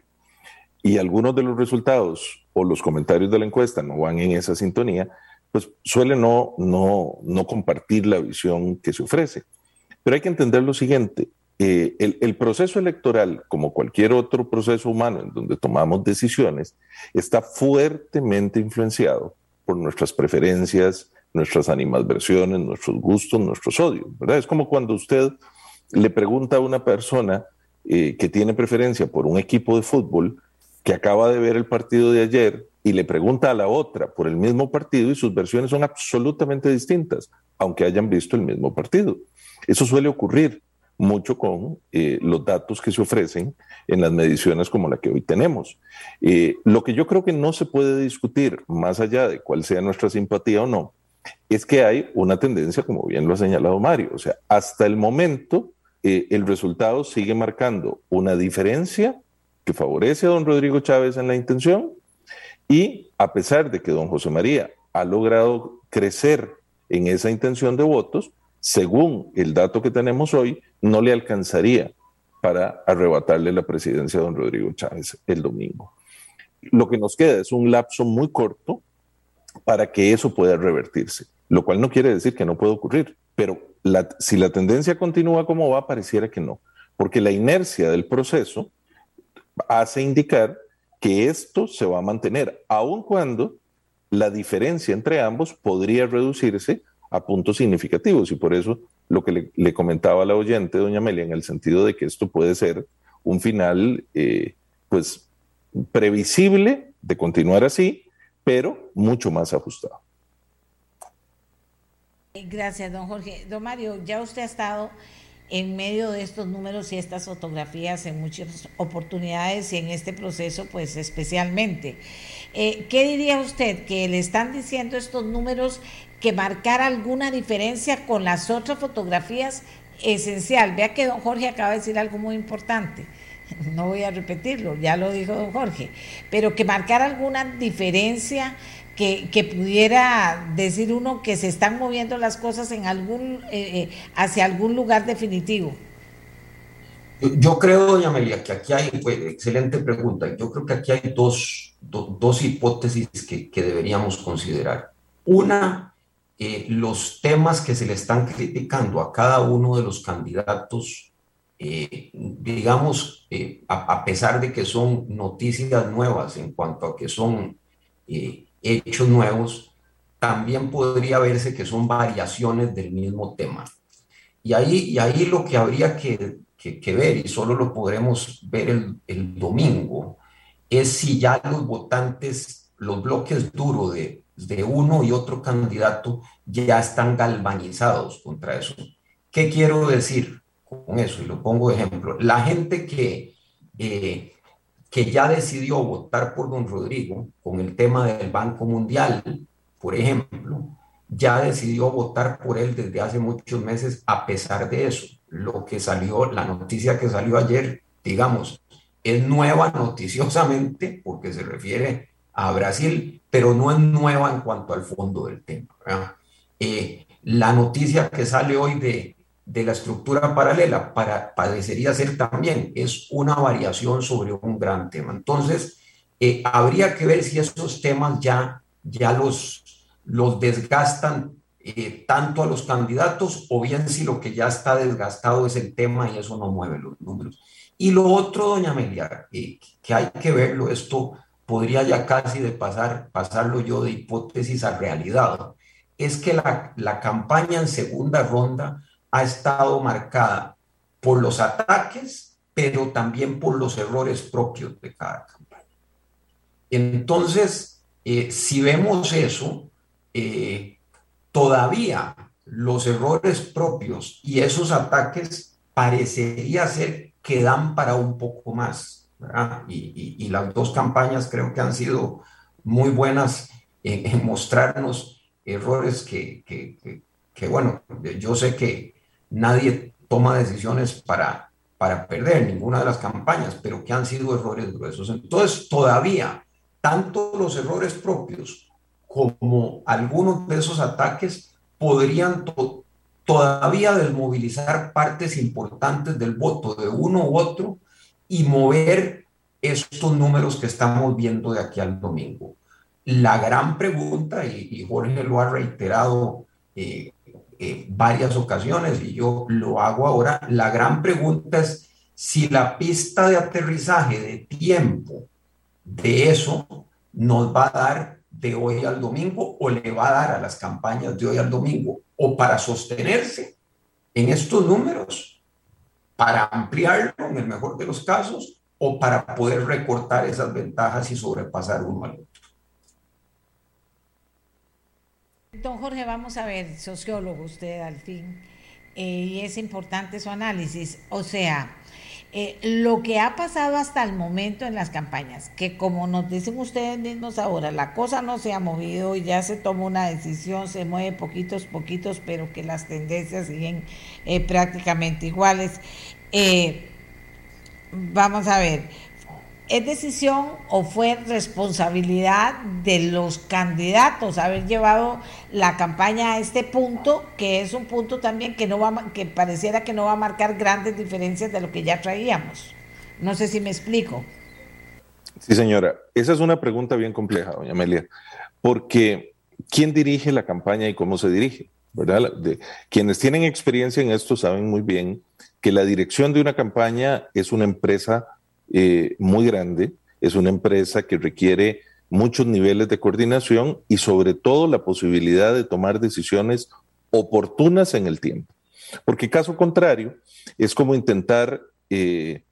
y algunos de los resultados o los comentarios de la encuesta no van en esa sintonía, pues suele no, no, no compartir la visión que se ofrece. Pero hay que entender lo siguiente, eh, el, proceso electoral, como cualquier otro proceso humano en donde tomamos decisiones, está fuertemente influenciado por nuestras preferencias, nuestras animadversiones, nuestros gustos, nuestros odios, ¿verdad? Es como cuando usted le pregunta a una persona eh, que tiene preferencia por un equipo de fútbol que acaba de ver el partido de ayer y le pregunta a la otra por el mismo partido y sus versiones son absolutamente distintas, aunque hayan visto el mismo partido. Eso suele ocurrir mucho con eh, los datos que se ofrecen en las mediciones como la que hoy tenemos. Eh, lo que yo creo que no se puede discutir, más allá de cuál sea nuestra simpatía o no, es que hay una tendencia, como bien lo ha señalado Mario, o sea, hasta el momento eh, el resultado sigue marcando una diferencia que favorece a don Rodrigo Chávez en la intención y a pesar de que don José María ha logrado crecer en esa intención de votos, según el dato que tenemos hoy, no le alcanzaría para arrebatarle la presidencia a don Rodrigo Chávez el domingo. Lo que nos queda es un lapso muy corto para que eso pueda revertirse, lo cual no quiere decir que no pueda ocurrir, pero si la tendencia continúa como va, pareciera que no, porque la inercia del proceso hace indicar que esto se va a mantener, aun cuando la diferencia entre ambos podría reducirse a puntos significativos y por eso lo que le, comentaba la oyente, doña Amelia, en el sentido de que esto puede ser un final, eh, pues, previsible de continuar así, pero mucho más ajustado. Gracias, don Jorge. Don Mario, ya usted ha estado en medio de estos números y estas fotografías en muchas oportunidades y en este proceso pues especialmente. Eh, ¿Qué diría usted que le están diciendo estos números que marcar alguna diferencia con las otras fotografías esencial? Vea que don Jorge acaba de decir algo muy importante. No voy a repetirlo, ya lo dijo don Jorge, pero que marcar alguna diferencia que, pudiera decir uno que se están moviendo las cosas en algún eh, eh, hacia algún lugar definitivo? Yo creo, doña Amelia, que aquí hay, excelente pregunta, yo creo que aquí hay dos, dos hipótesis que, que, deberíamos considerar. Una, eh, los temas que se le están criticando a cada uno de los candidatos, digamos, a, a, pesar de que son noticias nuevas en cuanto a que son hechos nuevos, también podría verse que son variaciones del mismo tema. Y ahí, y ahí lo que habría que, que, ver, y solo lo podremos ver el, el, domingo, es si ya los votantes, los bloques duros de, de uno y otro candidato ya están galvanizados contra eso. ¿Qué quiero decir con eso? Y lo pongo de ejemplo. La gente que, eh, que ya decidió votar por don Rodrigo con el tema del Banco Mundial, por ejemplo, ya decidió votar por él desde hace muchos meses a pesar de eso. Lo que salió, la noticia que salió ayer, digamos, es nueva noticiosamente porque se refiere a Brasil, pero no es nueva en cuanto al fondo del tema. Eh, la noticia que sale hoy de, de la estructura paralela para, parecería ser también, es una variación sobre un gran tema. Entonces, eh, habría que ver si esos temas ya, ya los, los desgastan eh, tanto a los candidatos o bien si lo que ya está desgastado es el tema y eso no mueve los números. Y lo otro, doña Amelia, eh, que hay que verlo, esto podría ya casi de pasar, pasarlo yo de hipótesis a realidad, es que la, la campaña en segunda ronda ha estado marcada por los ataques, pero también por los errores propios de cada campaña. Entonces, eh, si vemos eso, eh, todavía los errores propios y esos ataques parecería ser que dan para un poco más. Y, las dos campañas creo que han sido muy buenas en, mostrarnos errores que, que, bueno, yo sé que, nadie toma decisiones para, para perder ninguna de las campañas, pero que han sido errores gruesos. Entonces, todavía, tanto los errores propios como algunos de esos ataques podrían todavía desmovilizar partes importantes del voto de uno u otro y mover estos números que estamos viendo de aquí al domingo. La gran pregunta, y, Jorge lo ha reiterado eh, eh, varias ocasiones y yo lo hago ahora. La gran pregunta es si la pista de aterrizaje de tiempo de eso nos va a dar de hoy al domingo o le va a dar a las campañas de hoy al domingo o para sostenerse en estos números, para ampliarlo en el mejor de los casos o para poder recortar esas ventajas y sobrepasar uno al otro. Don Jorge, vamos a ver, sociólogo usted al fin, eh, y es importante su análisis. O sea, eh, lo que ha pasado hasta el momento en las campañas, que como nos dicen ustedes mismos ahora, la cosa no se ha movido y ya se toma una decisión, se mueve poquitos, poquitos, pero que las tendencias siguen eh, prácticamente iguales. vamos a ver, ¿Es decisión o fue responsabilidad de los candidatos haber llevado la campaña a este punto, que es un punto también que no va que pareciera que no va a marcar grandes diferencias de lo que ya traíamos? No sé si me explico. Sí, señora. Esa es una pregunta bien compleja, doña Amelia, porque ¿quién dirige la campaña y cómo se dirige? ¿verdad? De, quienes tienen experiencia en esto saben muy bien que la dirección de una campaña es una empresa eh, muy grande, es una empresa que requiere muchos niveles de coordinación y sobre todo la posibilidad de tomar decisiones oportunas en el tiempo. Porque caso contrario, es como intentar eh,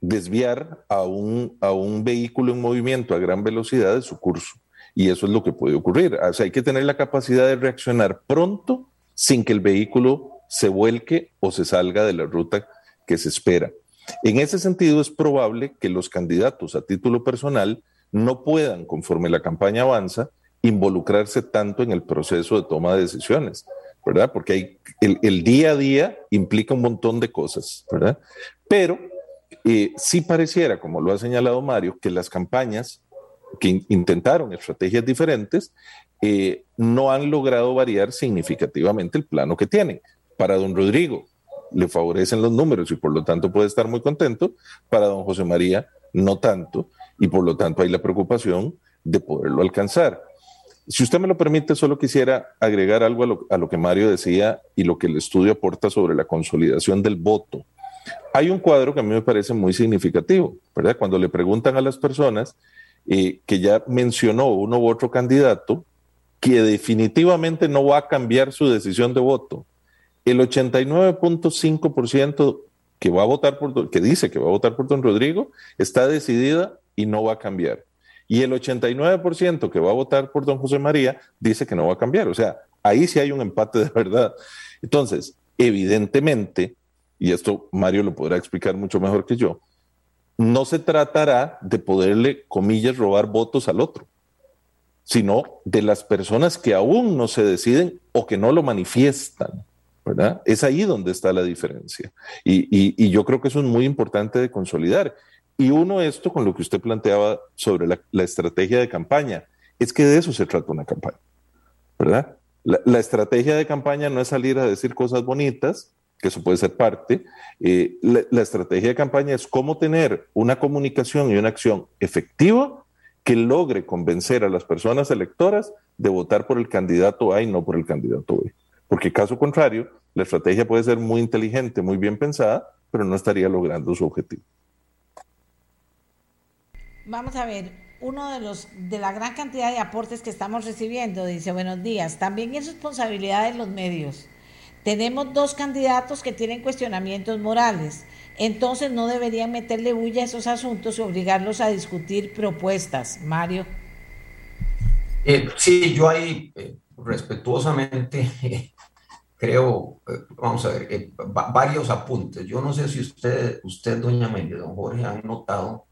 desviar a un, a un vehículo en movimiento a gran velocidad de su curso. Y eso es lo que puede ocurrir. O hay que tener la capacidad de reaccionar pronto sin que el vehículo se vuelque o se salga de la ruta que se espera. En ese sentido, es probable que los candidatos a título personal no puedan, conforme la campaña avanza, involucrarse tanto en el proceso de toma de decisiones, ¿verdad? Porque el, día a día implica un montón de cosas, ¿verdad? Pero eh, sí pareciera, como lo ha señalado Mario, que las campañas que intentaron estrategias diferentes eh, no han logrado variar significativamente el plano que tienen. Para don Rodrigo le favorecen los números y por lo tanto puede estar muy contento, para don José María no tanto y por lo tanto hay la preocupación de poderlo alcanzar. Si usted me lo permite, solo quisiera agregar algo a lo, a lo, que Mario decía y lo que el estudio aporta sobre la consolidación del voto. Hay un cuadro que a mí me parece muy significativo, ¿verdad? Cuando le preguntan a las personas eh, que ya mencionó uno u otro candidato, que definitivamente no va a cambiar su decisión de voto. El 89.5% que va a votar por, que dice que va a votar por don Rodrigo, está decidida y no va a cambiar. Y el 89% que va a votar por don José María dice que no va a cambiar. O sea, ahí sí hay un empate de verdad. Entonces, evidentemente, y esto Mario lo podrá explicar mucho mejor que yo, no se tratará de poderle, comillas, robar votos al otro, sino de las personas que aún no se deciden o que no lo manifiestan. Es ahí donde está la diferencia. Y, yo creo que eso es muy importante de consolidar. Y uno, esto con lo que usted planteaba sobre la, estrategia de campaña, es que de eso se trata una campaña. La, estrategia de campaña no es salir a decir cosas bonitas, que eso puede ser parte. Eh, la, estrategia de campaña es cómo tener una comunicación y una acción efectiva que logre convencer a las personas electoras de votar por el candidato A y no por el candidato B. Porque caso contrario, la estrategia puede ser muy inteligente, muy bien pensada, pero no estaría logrando su objetivo. Vamos a ver, uno de los de la gran cantidad de aportes que estamos recibiendo dice, "Buenos días, también es responsabilidad de los medios. Tenemos dos candidatos que tienen cuestionamientos morales, entonces no deberían meterle bulla a esos asuntos y obligarlos a discutir propuestas." Mario. Eh, sí, yo ahí eh, respetuosamente creo, eh, vamos a ver, eh, varios apuntes. Yo no sé si usted, usted doña Amelia, don Jorge, han notado,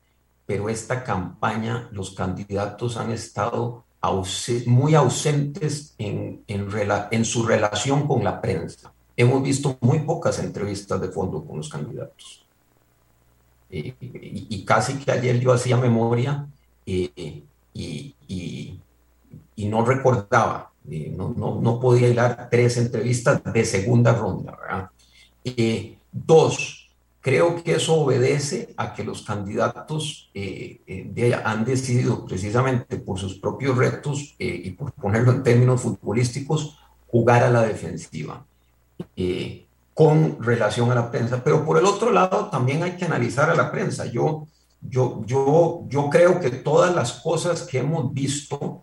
pero esta campaña, los candidatos han estado muy ausentes en, en, en su relación con la prensa. Hemos visto muy pocas entrevistas de fondo con los candidatos. Eh, y, casi que ayer yo hacía memoria y, y, y no recordaba no, no, no, podía hilar tres entrevistas de segunda ronda. ¿verdad? Eh, dos, creo que eso obedece a que los candidatos eh, eh, han decidido precisamente por sus propios retos y por ponerlo en términos futbolísticos, jugar a la defensiva con relación a la prensa. Pero por el otro lado, también hay que analizar a la prensa. Yo, yo, yo, yo creo que todas las cosas que hemos visto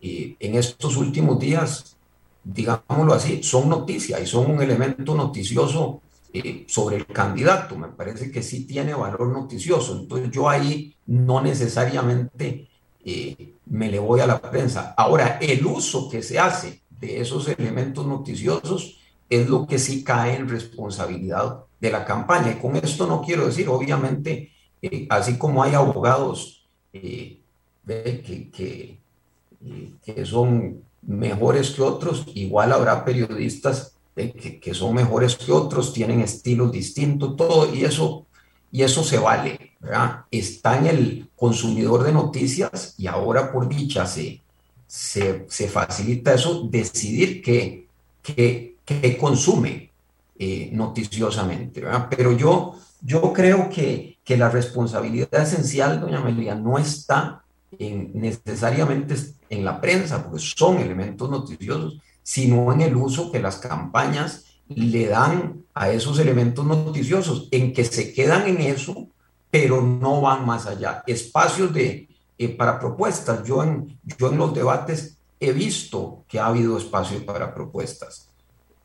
en estos últimos días, digámoslo así, son noticias y son un elemento noticioso eh, sobre el candidato. Me parece que sí tiene valor noticioso. Entonces yo ahí no necesariamente eh, me le voy a la prensa. Ahora, el uso que se hace de esos elementos noticiosos es lo que sí cae en responsabilidad de la campaña. Y con esto no quiero decir, obviamente, eh, así como hay abogados que, que, que son mejores que otros, igual habrá periodistas que, que, son mejores que otros, tienen estilos distintos, todo, y eso, y eso se vale, ¿verdad? Está en el consumidor de noticias y ahora por dicha se, se, se facilita eso, decidir qué, qué, qué consume eh, noticiosamente, ¿verdad? Pero yo, yo creo que, que la responsabilidad esencial, doña Amelia, no está en, necesariamente en la prensa, porque son elementos noticiosos, sino en el uso que las campañas le dan a esos elementos noticiosos, en que se quedan en eso, pero no van más allá. Espacios de, eh, para propuestas. Yo en, yo en los debates he visto que ha habido espacio para propuestas.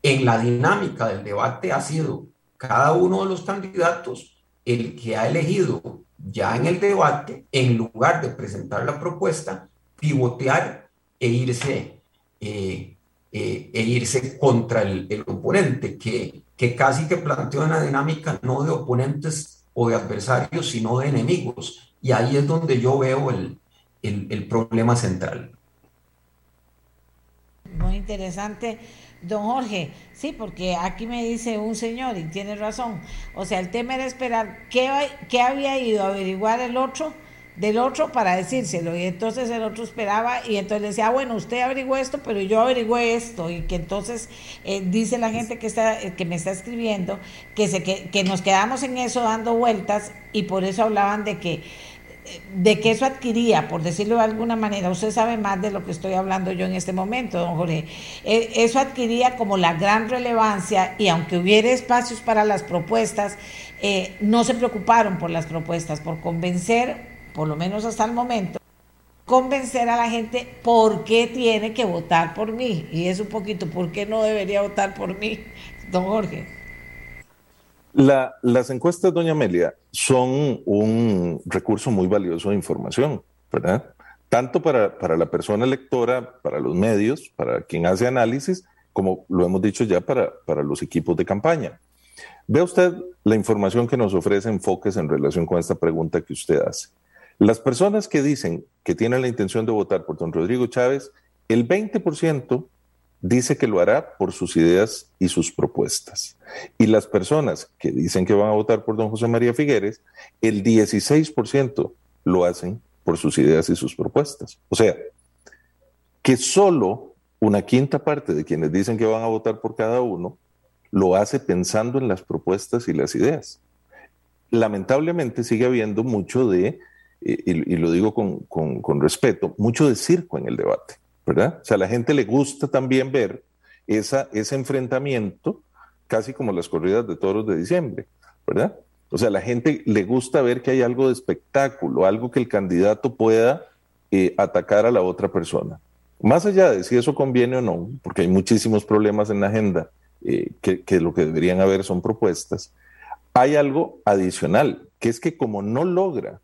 En la dinámica del debate ha sido cada uno de los candidatos el que ha elegido ya en el debate, en lugar de presentar la propuesta, pivotear e irse eh, eh, e irse contra el, oponente, que, que casi que planteó una dinámica no de oponentes o de adversarios, sino de enemigos. Y ahí es donde yo veo el, el, el problema central. Muy interesante. Don Jorge, sí, porque aquí me dice un señor y tiene razón. O sea, el tema era esperar qué, qué había ido a averiguar el otro del otro para decírselo. Y entonces el otro esperaba y entonces decía, ah, bueno, usted averiguó esto, pero yo averigüé esto. Y que entonces eh, dice la gente que, está, eh, que me está escribiendo que, se, que, que nos quedamos en eso dando vueltas y por eso hablaban de que de que eso adquiría, por decirlo de alguna manera, usted sabe más de lo que estoy hablando yo en este momento, don Jorge, eh, eso adquiría como la gran relevancia y aunque hubiera espacios para las propuestas, no se preocuparon por las propuestas, por convencer por lo menos hasta el momento, convencer a la gente por qué tiene que votar por mí. Y es un poquito, ¿por qué no debería votar por mí, don Jorge? las encuestas, doña Amelia, son un recurso muy valioso de información, ¿verdad? Tanto para, para la persona electora, para los medios, para quien hace análisis, como lo hemos dicho ya para, para los equipos de campaña. Vea usted la información que nos ofrece Enfoques en relación con esta pregunta que usted hace. Las personas que dicen que tienen la intención de votar por don Rodrigo Chávez, el 20% dice que lo hará por sus ideas y sus propuestas. Y las personas que dicen que van a votar por don José María Figueres, el 16% lo hacen por sus ideas y sus propuestas. O sea, que solo una quinta parte de quienes dicen que van a votar por cada uno lo hace pensando en las propuestas y las ideas. Lamentablemente sigue habiendo mucho de y, lo digo con, respeto, mucho de circo en el debate, ¿verdad? O sea, a la gente le gusta también ver esa, ese enfrentamiento, casi como las corridas de toros de diciembre, ¿verdad? O sea, a la gente le gusta ver que hay algo de espectáculo, algo que el candidato pueda eh, atacar a la otra persona. Más allá de si eso conviene o no, porque hay muchísimos problemas en la agenda eh, que, que lo que deberían haber son propuestas, hay algo adicional, que es que como no logra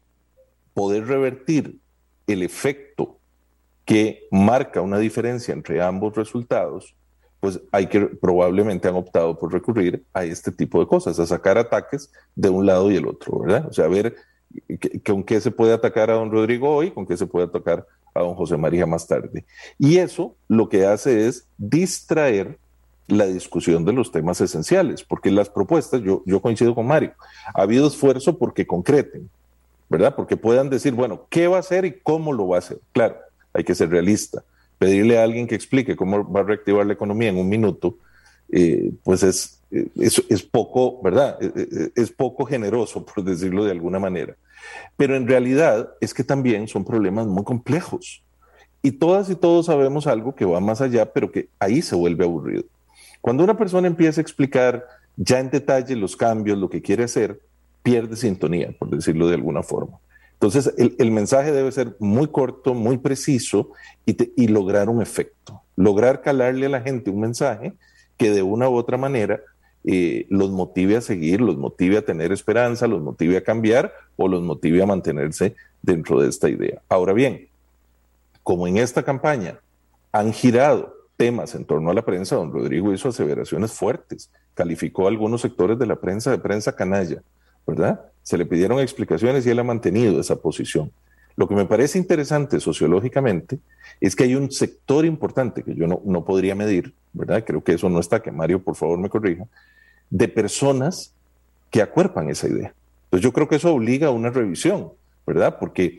poder revertir el efecto que marca una diferencia entre ambos resultados, pues hay que probablemente han optado por recurrir a este tipo de cosas, a sacar ataques de un lado y el otro, ¿verdad? O sea, a ver con qué se puede atacar a don Rodrigo hoy, con qué se puede atacar a don José María más tarde. Y eso lo que hace es distraer la discusión de los temas esenciales, porque las propuestas, yo, yo coincido con Mario, ha habido esfuerzo porque concreten, ¿verdad? Porque puedan decir, bueno, ¿qué va a hacer y cómo lo va a hacer? Claro, hay que ser realista. Pedirle a alguien que explique cómo va a reactivar la economía en un minuto, eh, pues es, es, es, poco, ¿verdad? Es, eh, eh, es poco generoso, por decirlo de alguna manera. Pero en realidad es que también son problemas muy complejos. Y todas y todos sabemos algo que va más allá, pero que ahí se vuelve aburrido. Cuando una persona empieza a explicar ya en detalle los cambios, lo que quiere hacer, pierde sintonía, por decirlo de alguna forma. Entonces, el, mensaje debe ser muy corto, muy preciso y, lograr un efecto, lograr calarle a la gente un mensaje que de una u otra manera eh, los motive a seguir, los motive a tener esperanza, los motive a cambiar o los motive a mantenerse dentro de esta idea. Ahora bien, como en esta campaña han girado temas en torno a la prensa, don Rodrigo hizo aseveraciones fuertes, calificó a algunos sectores de la prensa de prensa canalla, ¿verdad? Se le pidieron explicaciones y él ha mantenido esa posición. Lo que me parece interesante sociológicamente es que hay un sector importante que yo no, no podría medir, ¿verdad? Creo que eso no está, que Mario por favor me corrija, de personas que acuerpan esa idea. Entonces yo creo que eso obliga a una revisión, ¿verdad? Porque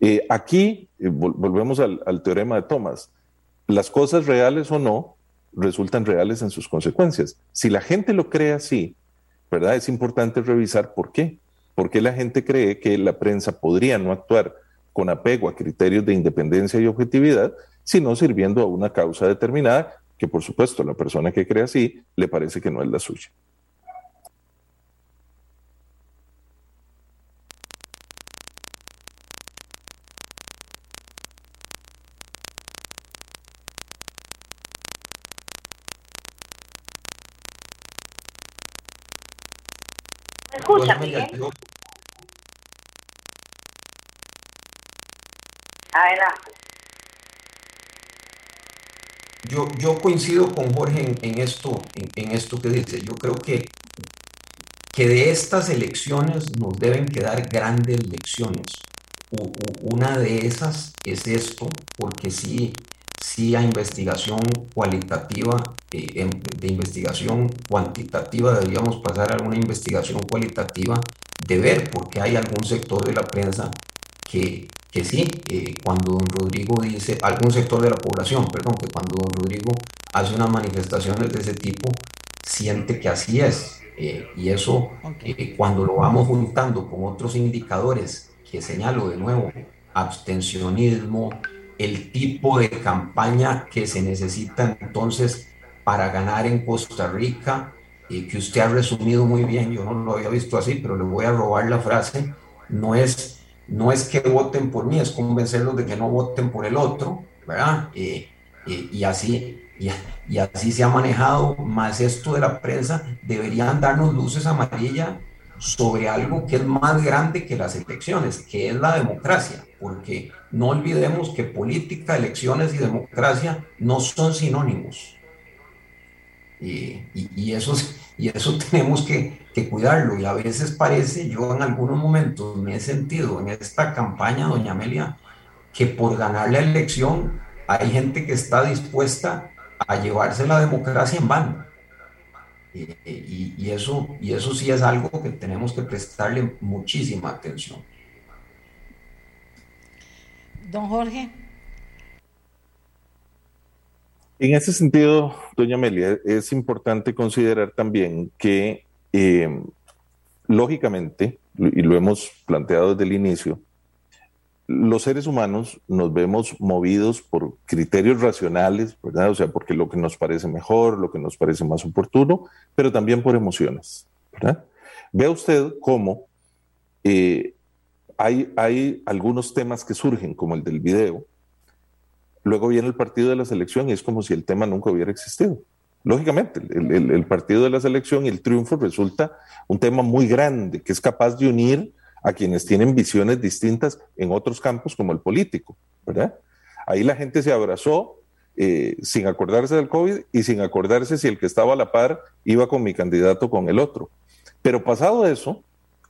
eh, aquí, eh, volvemos al, al teorema de Thomas, las cosas reales o no resultan reales en sus consecuencias. Si la gente lo cree así, ¿verdad? Es importante revisar por qué. ¿Por qué la gente cree que la prensa podría no actuar con apego a criterios de independencia y objetividad, sino sirviendo a una causa determinada que, por supuesto, la persona que cree así le parece que no es la suya? Escucha, Miguel? Adelante. yo, yo coincido con Jorge en, esto, en, esto que dice. Yo creo que, que de estas elecciones nos deben quedar grandes lecciones. una de esas es esto, porque sí, sí a investigación cualitativa, eh, de investigación cuantitativa, deberíamos pasar a una investigación cualitativa de ver, porque hay algún sector de la prensa que, que sí, eh, cuando don Rodrigo dice, algún sector de la población, perdón, que cuando don Rodrigo hace unas manifestaciones de ese tipo, siente que así es. Eh, y eso, eh, cuando lo vamos juntando con otros indicadores, que señalo de nuevo, abstencionismo, el tipo de campaña que se necesita entonces para ganar en Costa Rica, y que usted ha resumido muy bien, yo no lo había visto así, pero le voy a robar la frase, no es no es que voten por mí, es convencerlos de que no voten por el otro, ¿verdad? Eh, eh, y, así, y, así se ha manejado, más esto de la prensa, deberían darnos luces amarillas sobre algo que es más grande que las elecciones, que es la democracia, porque no olvidemos que política, elecciones y democracia no son sinónimos. Y, eso, y eso tenemos que, que, cuidarlo. Y a veces parece, yo en algunos momentos me he sentido en esta campaña, doña Amelia, que por ganar la elección hay gente que está dispuesta a llevarse la democracia en vano. Y, y, eso, y eso sí es algo que tenemos que prestarle muchísima atención. Don Jorge. En ese sentido, doña Amelia, es importante considerar también que, eh, lógicamente, y lo hemos planteado desde el inicio, los seres humanos nos vemos movidos por criterios racionales, ¿verdad? O sea, porque lo que nos parece mejor, lo que nos parece más oportuno, pero también por emociones, ¿verdad? Vea usted cómo eh, hay, hay algunos temas que surgen, como el del video, Luego viene el partido de la selección y es como si el tema nunca hubiera existido. Lógicamente, el, partido de la selección y el triunfo resulta un tema muy grande que es capaz de unir a quienes tienen visiones distintas en otros campos como el político, ¿verdad? Ahí la gente se abrazó eh, sin acordarse del COVID y sin acordarse si el que estaba a la par iba con mi candidato o con el otro. Pero pasado eso,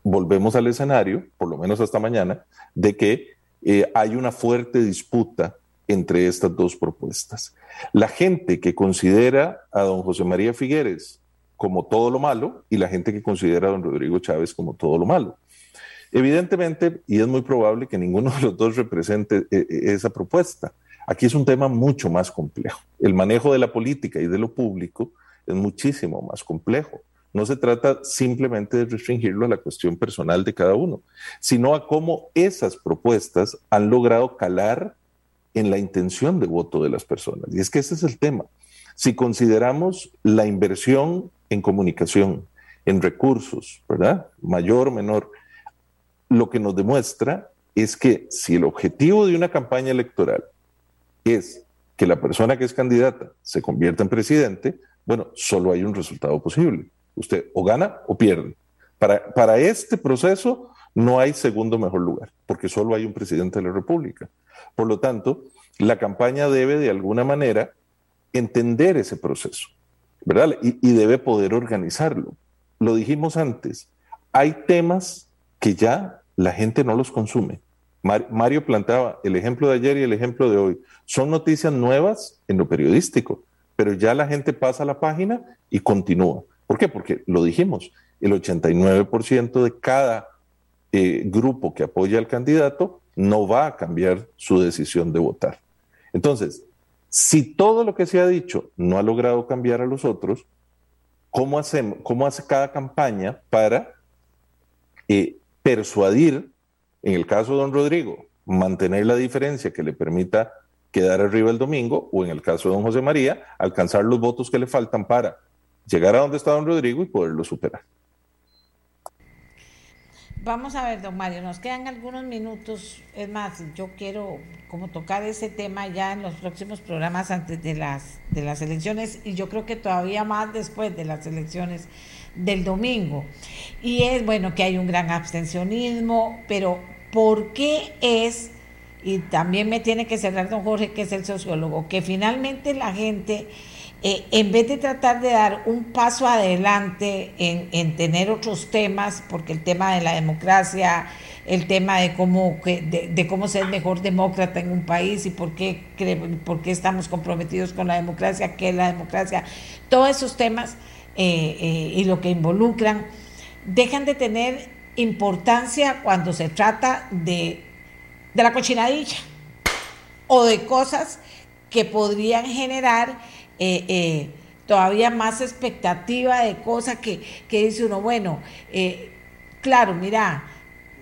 volvemos al escenario, por lo menos hasta mañana, de que eh, hay una fuerte disputa entre estas dos propuestas. La gente que considera a don José María Figueres como todo lo malo y la gente que considera a don Rodrigo Chávez como todo lo malo. Evidentemente, y es muy probable que ninguno de los dos represente eh, eh, esa propuesta. Aquí es un tema mucho más complejo. El manejo de la política y de lo público es muchísimo más complejo. No se trata simplemente de restringirlo a la cuestión personal de cada uno, sino a cómo esas propuestas han logrado calar en la intención de voto de las personas. Y es que ese es el tema. Si consideramos la inversión en comunicación, en recursos, ¿verdad? Mayor menor, lo que nos demuestra es que si el objetivo de una campaña electoral es que la persona que es candidata se convierta en presidente, bueno, solo hay un resultado posible. Usted o gana o pierde. Para, para este proceso no hay segundo mejor lugar, porque solo hay un presidente de la República. Por lo tanto, la campaña debe de alguna manera entender ese proceso, ¿verdad? Y, debe poder organizarlo. Lo dijimos antes, hay temas que ya la gente no los consume. Mario planteaba el ejemplo de ayer y el ejemplo de hoy. Son noticias nuevas en lo periodístico, pero ya la gente pasa la página y continúa. ¿Por qué? Porque lo dijimos, el 89% de cada eh, grupo que apoya al candidato no va a cambiar su decisión de votar. Entonces, si todo lo que se ha dicho no ha logrado cambiar a los otros, ¿cómo, hacemos, cómo hace cada campaña para eh, persuadir, en el caso de don Rodrigo, mantener la diferencia que le permita quedar arriba el domingo, o en el caso de don José María, alcanzar los votos que le faltan para llegar a donde está don Rodrigo y poderlo superar? Vamos a ver, don Mario, nos quedan algunos minutos. Es más, yo quiero como tocar ese tema ya en los próximos programas antes de las, de las elecciones y yo creo que todavía más después de las elecciones del domingo. Y es bueno que hay un gran abstencionismo, pero ¿por qué es y también me tiene que cerrar don Jorge, que es el sociólogo, que finalmente la gente, eh, en vez de tratar de dar un paso adelante en, tener otros temas, porque el tema de la democracia, el tema de cómo, de, cómo ser mejor demócrata en un país y por qué, por qué estamos comprometidos con la democracia, qué es la democracia, todos esos temas eh, eh, y lo que involucran, dejan de tener importancia cuando se trata de de la cochinadilla o de cosas que podrían generar eh, todavía más expectativa de cosas que, dice uno, bueno, claro, mira,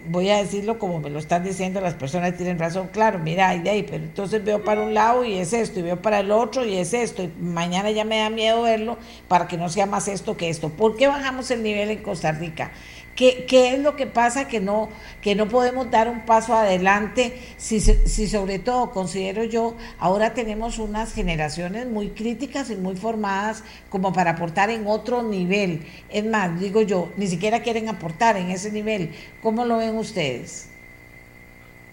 voy a decirlo como me lo están diciendo las personas tienen razón, claro, mira, de ahí, pero entonces veo para un lado y es esto, y veo para el otro y es esto, y mañana ya me da miedo verlo para que no sea más esto que esto. ¿Por qué bajamos el nivel en Costa Rica? ¿Qué, es lo que pasa que no, que no podemos dar un paso adelante si, si sobre todo, considero yo, ahora tenemos unas generaciones muy críticas y muy formadas como para aportar en otro nivel? Es más, digo yo, ni siquiera quieren aportar en ese nivel. ¿Cómo lo ven ustedes?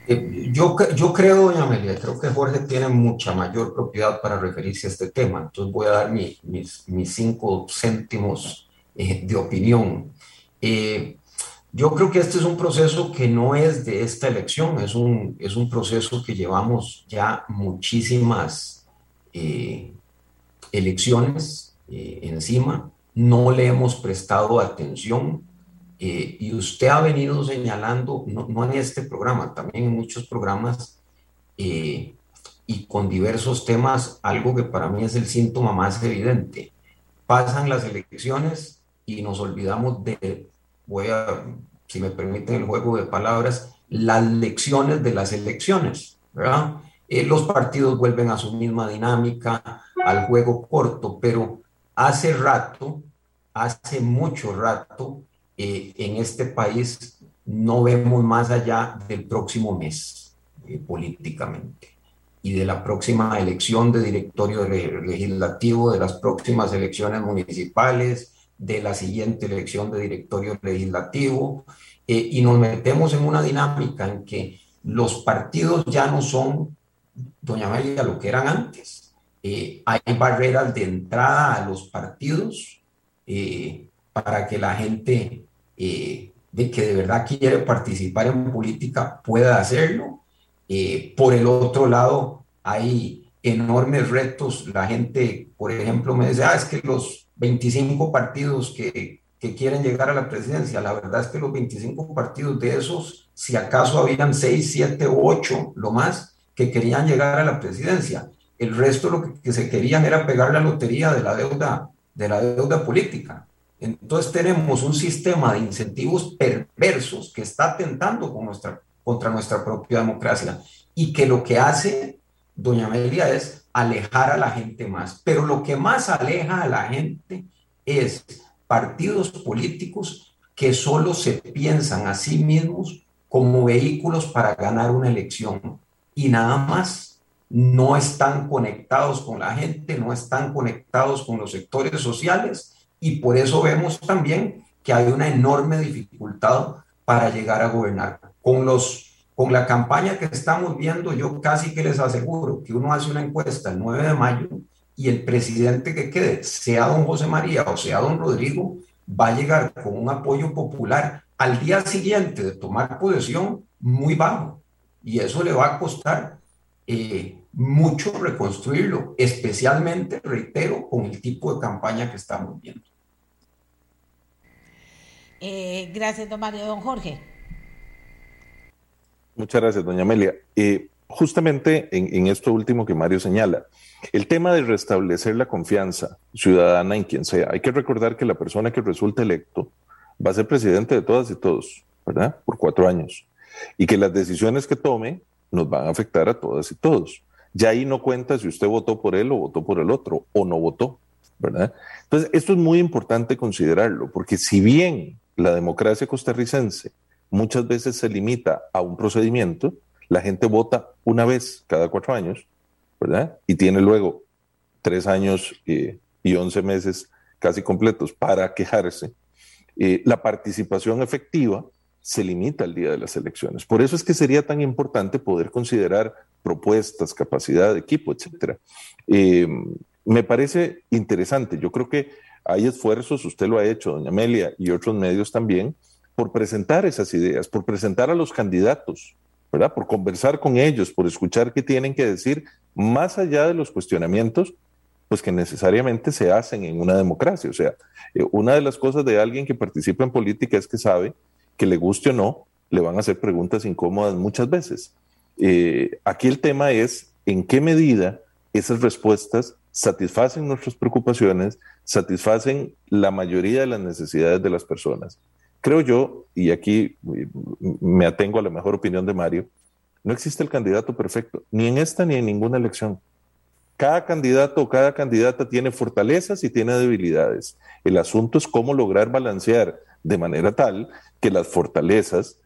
Eh, yo, yo creo, doña Amelia, creo que Jorge tiene mucha mayor propiedad para referirse a este tema. Entonces voy a dar mis, mis cinco céntimos eh, de opinión. Eh, yo creo que este es un proceso que no es de esta elección, es un, es un proceso que llevamos ya muchísimas eh, elecciones eh, encima, no le hemos prestado atención y usted ha venido señalando, no, no, en este programa, también en muchos programas y con diversos temas, algo que para mí es el síntoma más evidente. Pasan las elecciones y nos olvidamos de voy a, si me permiten el juego de palabras, las lecciones de las elecciones, ¿verdad? Eh, los partidos vuelven a su misma dinámica, al juego corto, pero hace rato, hace mucho rato, eh, en este país no vemos más allá del próximo mes eh, políticamente y de la próxima elección de directorio legislativo, de las próximas elecciones municipales, de la siguiente elección de directorio legislativo eh, y nos metemos en una dinámica en que los partidos ya no son, doña María, lo que eran antes. Eh, hay barreras de entrada a los partidos eh, para que la gente de que de verdad quiere participar en política pueda hacerlo. por el otro lado, hay enormes retos. La gente, por ejemplo, me dice, ah, es que los 25 partidos que, que, quieren llegar a la presidencia. La verdad es que los 25 partidos de esos, si acaso habían 6, 7 o 8, lo más, que querían llegar a la presidencia. El resto lo que, se querían era pegar la lotería de la deuda, de la deuda política. Entonces tenemos un sistema de incentivos perversos que está atentando contra nuestra propia democracia y que lo que hace, doña Amelia, es alejar a la gente más. Pero lo que más aleja a la gente es partidos políticos que solo se piensan a sí mismos como vehículos para ganar una elección y nada más. No están conectados con la gente, no están conectados con los sectores sociales y por eso vemos también que hay una enorme dificultad para llegar a gobernar. Con los con la campaña que estamos viendo, yo casi que les aseguro que uno hace una encuesta el 9 de mayo y el presidente que quede, sea don José María o sea don Rodrigo, va a llegar con un apoyo popular al día siguiente de tomar posesión muy bajo. Y eso le va a costar eh, mucho reconstruirlo, especialmente, reitero, con el tipo de campaña que estamos viendo. Eh, gracias, don Mario. Don Jorge. Muchas gracias, doña Amelia. Eh, justamente en, esto último que Mario señala, el tema de restablecer la confianza ciudadana en quien sea, hay que recordar que la persona que resulte electo va a ser presidente de todas y todos, ¿verdad? Por cuatro años. Y que las decisiones que tome nos van a afectar a todas y todos. Ya ahí no cuenta si usted votó por él o votó por el otro o no votó, ¿verdad? Entonces, esto es muy importante considerarlo, porque si bien la democracia costarricense muchas veces se limita a un procedimiento, la gente vota una vez cada cuatro años, ¿verdad? Y tiene luego tres años y once meses casi completos para quejarse. Eh, la participación efectiva se limita al día de las elecciones. Por eso es que sería tan importante poder considerar propuestas, capacidad de equipo, etcétera. Eh, me parece interesante. Yo creo que hay esfuerzos, usted lo ha hecho, doña Amelia, y otros medios también, por presentar esas ideas, por presentar a los candidatos, ¿verdad? Por conversar con ellos, por escuchar qué tienen que decir, más allá de los cuestionamientos, pues que necesariamente se hacen en una democracia. O sea, eh, una de las cosas de alguien que participa en política es que sabe que le guste o no, le van a hacer preguntas incómodas muchas veces. Eh, aquí el tema es en qué medida esas respuestas satisfacen nuestras preocupaciones, satisfacen la mayoría de las necesidades de las personas. Creo yo, y aquí me atengo a la mejor opinión de Mario, no existe el candidato perfecto, ni en esta ni en ninguna elección. Cada candidato o cada candidata tiene fortalezas y tiene debilidades. El asunto es cómo lograr balancear de manera tal que las fortalezas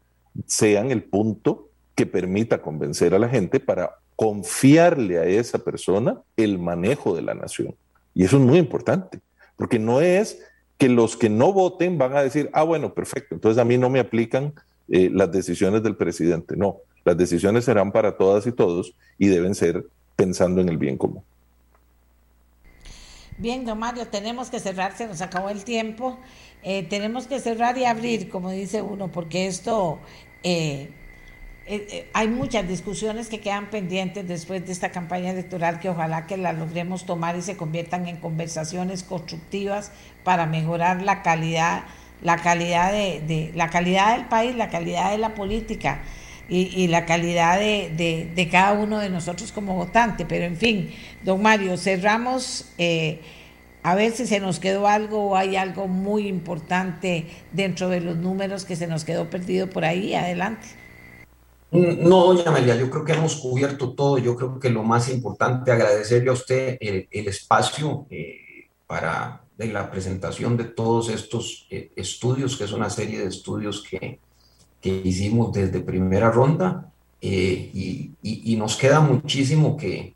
sean el punto que permita convencer a la gente para confiarle a esa persona el manejo de la nación. Y eso es muy importante, porque no es que los que no voten van a decir, ah, bueno, perfecto, entonces a mí no me aplican eh, las decisiones del presidente. No, las decisiones serán para todas y todos y deben ser pensando en el bien común. Bien, don Mario, tenemos que cerrar, se nos acabó el tiempo. Eh, tenemos que cerrar y abrir, como dice uno, porque esto eh, eh, hay muchas discusiones que quedan pendientes después de esta campaña electoral que ojalá que las logremos tomar y se conviertan en conversaciones constructivas para mejorar la calidad, la calidad de, la calidad del país, la calidad de la política y, la calidad de, de, cada uno de nosotros como votante. Pero en fin, don Mario, cerramos a ver si se nos quedó algo o hay algo muy importante dentro de los números que se nos quedó perdido por ahí. Adelante. No, doña Amelia, yo creo que hemos cubierto todo. Yo creo que lo más importante, agradecerle a usted el, espacio eh, para la presentación de todos estos eh, estudios, que es una serie de estudios que, que hicimos desde primera ronda. Eh, y, nos queda muchísimo que,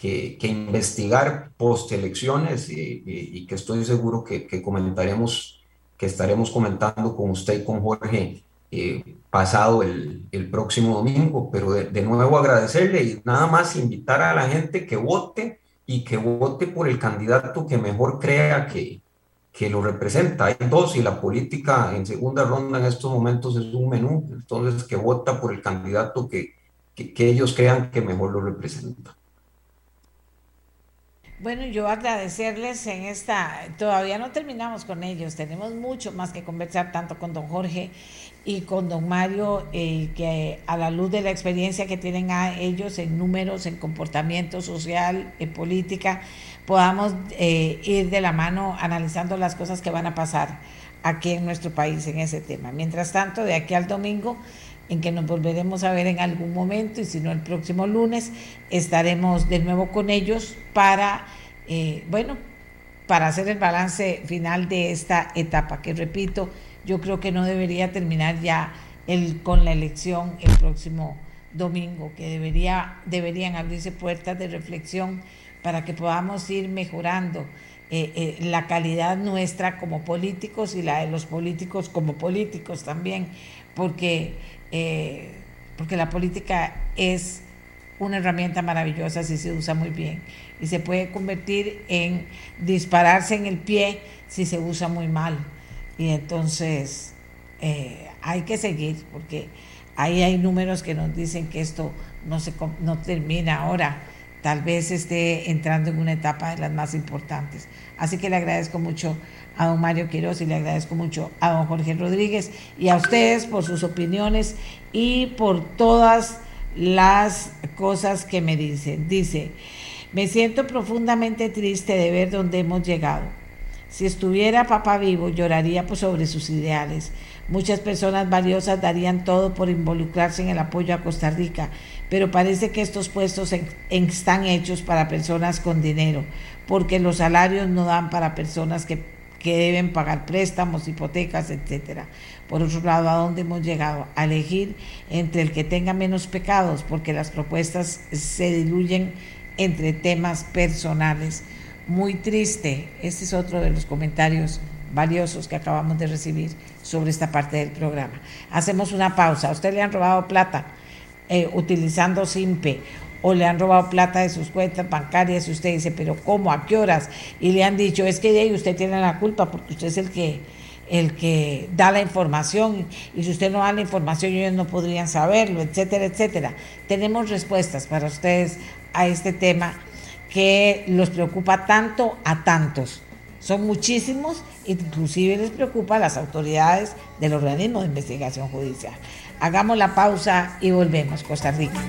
que, investigar post elecciones y, que estoy seguro que, comentaremos, que estaremos comentando con usted y con Jorge eh, pasado el, el, próximo domingo. Pero de, nuevo agradecerle y nada más invitar a la gente que vote y que vote por el candidato que mejor crea que, que lo representa. Hay dos y la política en segunda ronda en estos momentos es un menú, entonces que vota por el candidato que, que, que ellos crean que mejor lo representa. Bueno, yo agradecerles en esta, todavía no terminamos con ellos, tenemos mucho más que conversar tanto con don Jorge y con don Mario, eh, que a la luz de la experiencia que tienen ellos en números, en comportamiento social, en política, podamos eh, ir de la mano analizando las cosas que van a pasar aquí en nuestro país en ese tema. Mientras tanto, de aquí al domingo, en que nos volveremos a ver en algún momento y si no el próximo lunes estaremos de nuevo con ellos para, eh, bueno, para hacer el balance final de esta etapa, que repito, yo creo que no debería terminar ya el, con la elección el próximo domingo, que debería, deberían abrirse puertas de reflexión para que podamos ir mejorando eh, eh, la calidad nuestra como políticos y la de los políticos como políticos también, porque eh, porque la política es una herramienta maravillosa si se usa muy bien y se puede convertir en dispararse en el pie si se usa muy mal. Y entonces eh, hay que seguir porque ahí hay números que nos dicen que esto no, se, no termina ahora, tal vez esté entrando en una etapa de las más importantes. Así que le agradezco mucho a don Mario Quiroz y le agradezco mucho a don Jorge Rodríguez y a ustedes por sus opiniones y por todas las cosas que me dicen. Dice, me siento profundamente triste de ver dónde hemos llegado. Si estuviera papá vivo, lloraría por sobre sus ideales. Muchas personas valiosas darían todo por involucrarse en el apoyo a Costa Rica, pero parece que estos puestos están hechos para personas con dinero, porque los salarios no dan para personas que que deben pagar préstamos, hipotecas, etcétera. Por otro lado, ¿a dónde hemos llegado? A elegir entre el que tenga menos pecados, porque las propuestas se diluyen entre temas personales. Muy triste, este es otro de los comentarios valiosos que acabamos de recibir sobre esta parte del programa. Hacemos una pausa. ¿A usted le han robado plata eh, utilizando SIMPE o le han robado plata de sus cuentas bancarias y usted dice, pero ¿cómo? ¿A qué horas? Y le han dicho, es que de ahí usted tiene la culpa porque usted es el que el que da la información y si usted no da la información ellos no podrían saberlo, etcétera, etcétera. Tenemos respuestas para ustedes a este tema que los preocupa tanto a tantos. Son muchísimos, inclusive les preocupa a las autoridades del organismo de investigación judicial. Hagamos la pausa y volvemos, Costa Rica.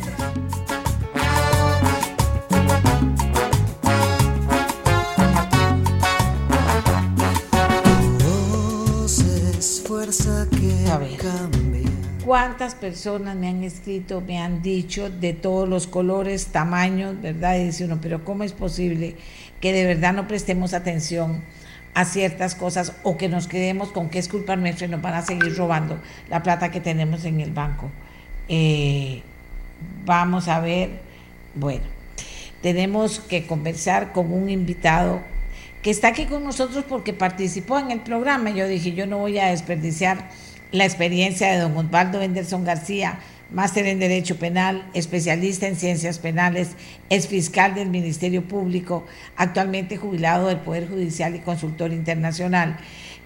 A ver, ¿cuántas personas me han escrito, me han dicho de todos los colores, tamaños, verdad? Y dice uno, pero ¿cómo es posible que de verdad no prestemos atención a ciertas cosas o que nos quedemos con que es culpa nuestra y nos van a seguir robando la plata que tenemos en el banco? Eh, vamos a ver, bueno, tenemos que conversar con un invitado que está aquí con nosotros porque participó en el programa. Yo dije, yo no voy a desperdiciar la experiencia de don Osvaldo Henderson García, máster en Derecho Penal, especialista en Ciencias Penales, es fiscal del Ministerio Público, actualmente jubilado del Poder Judicial y consultor internacional,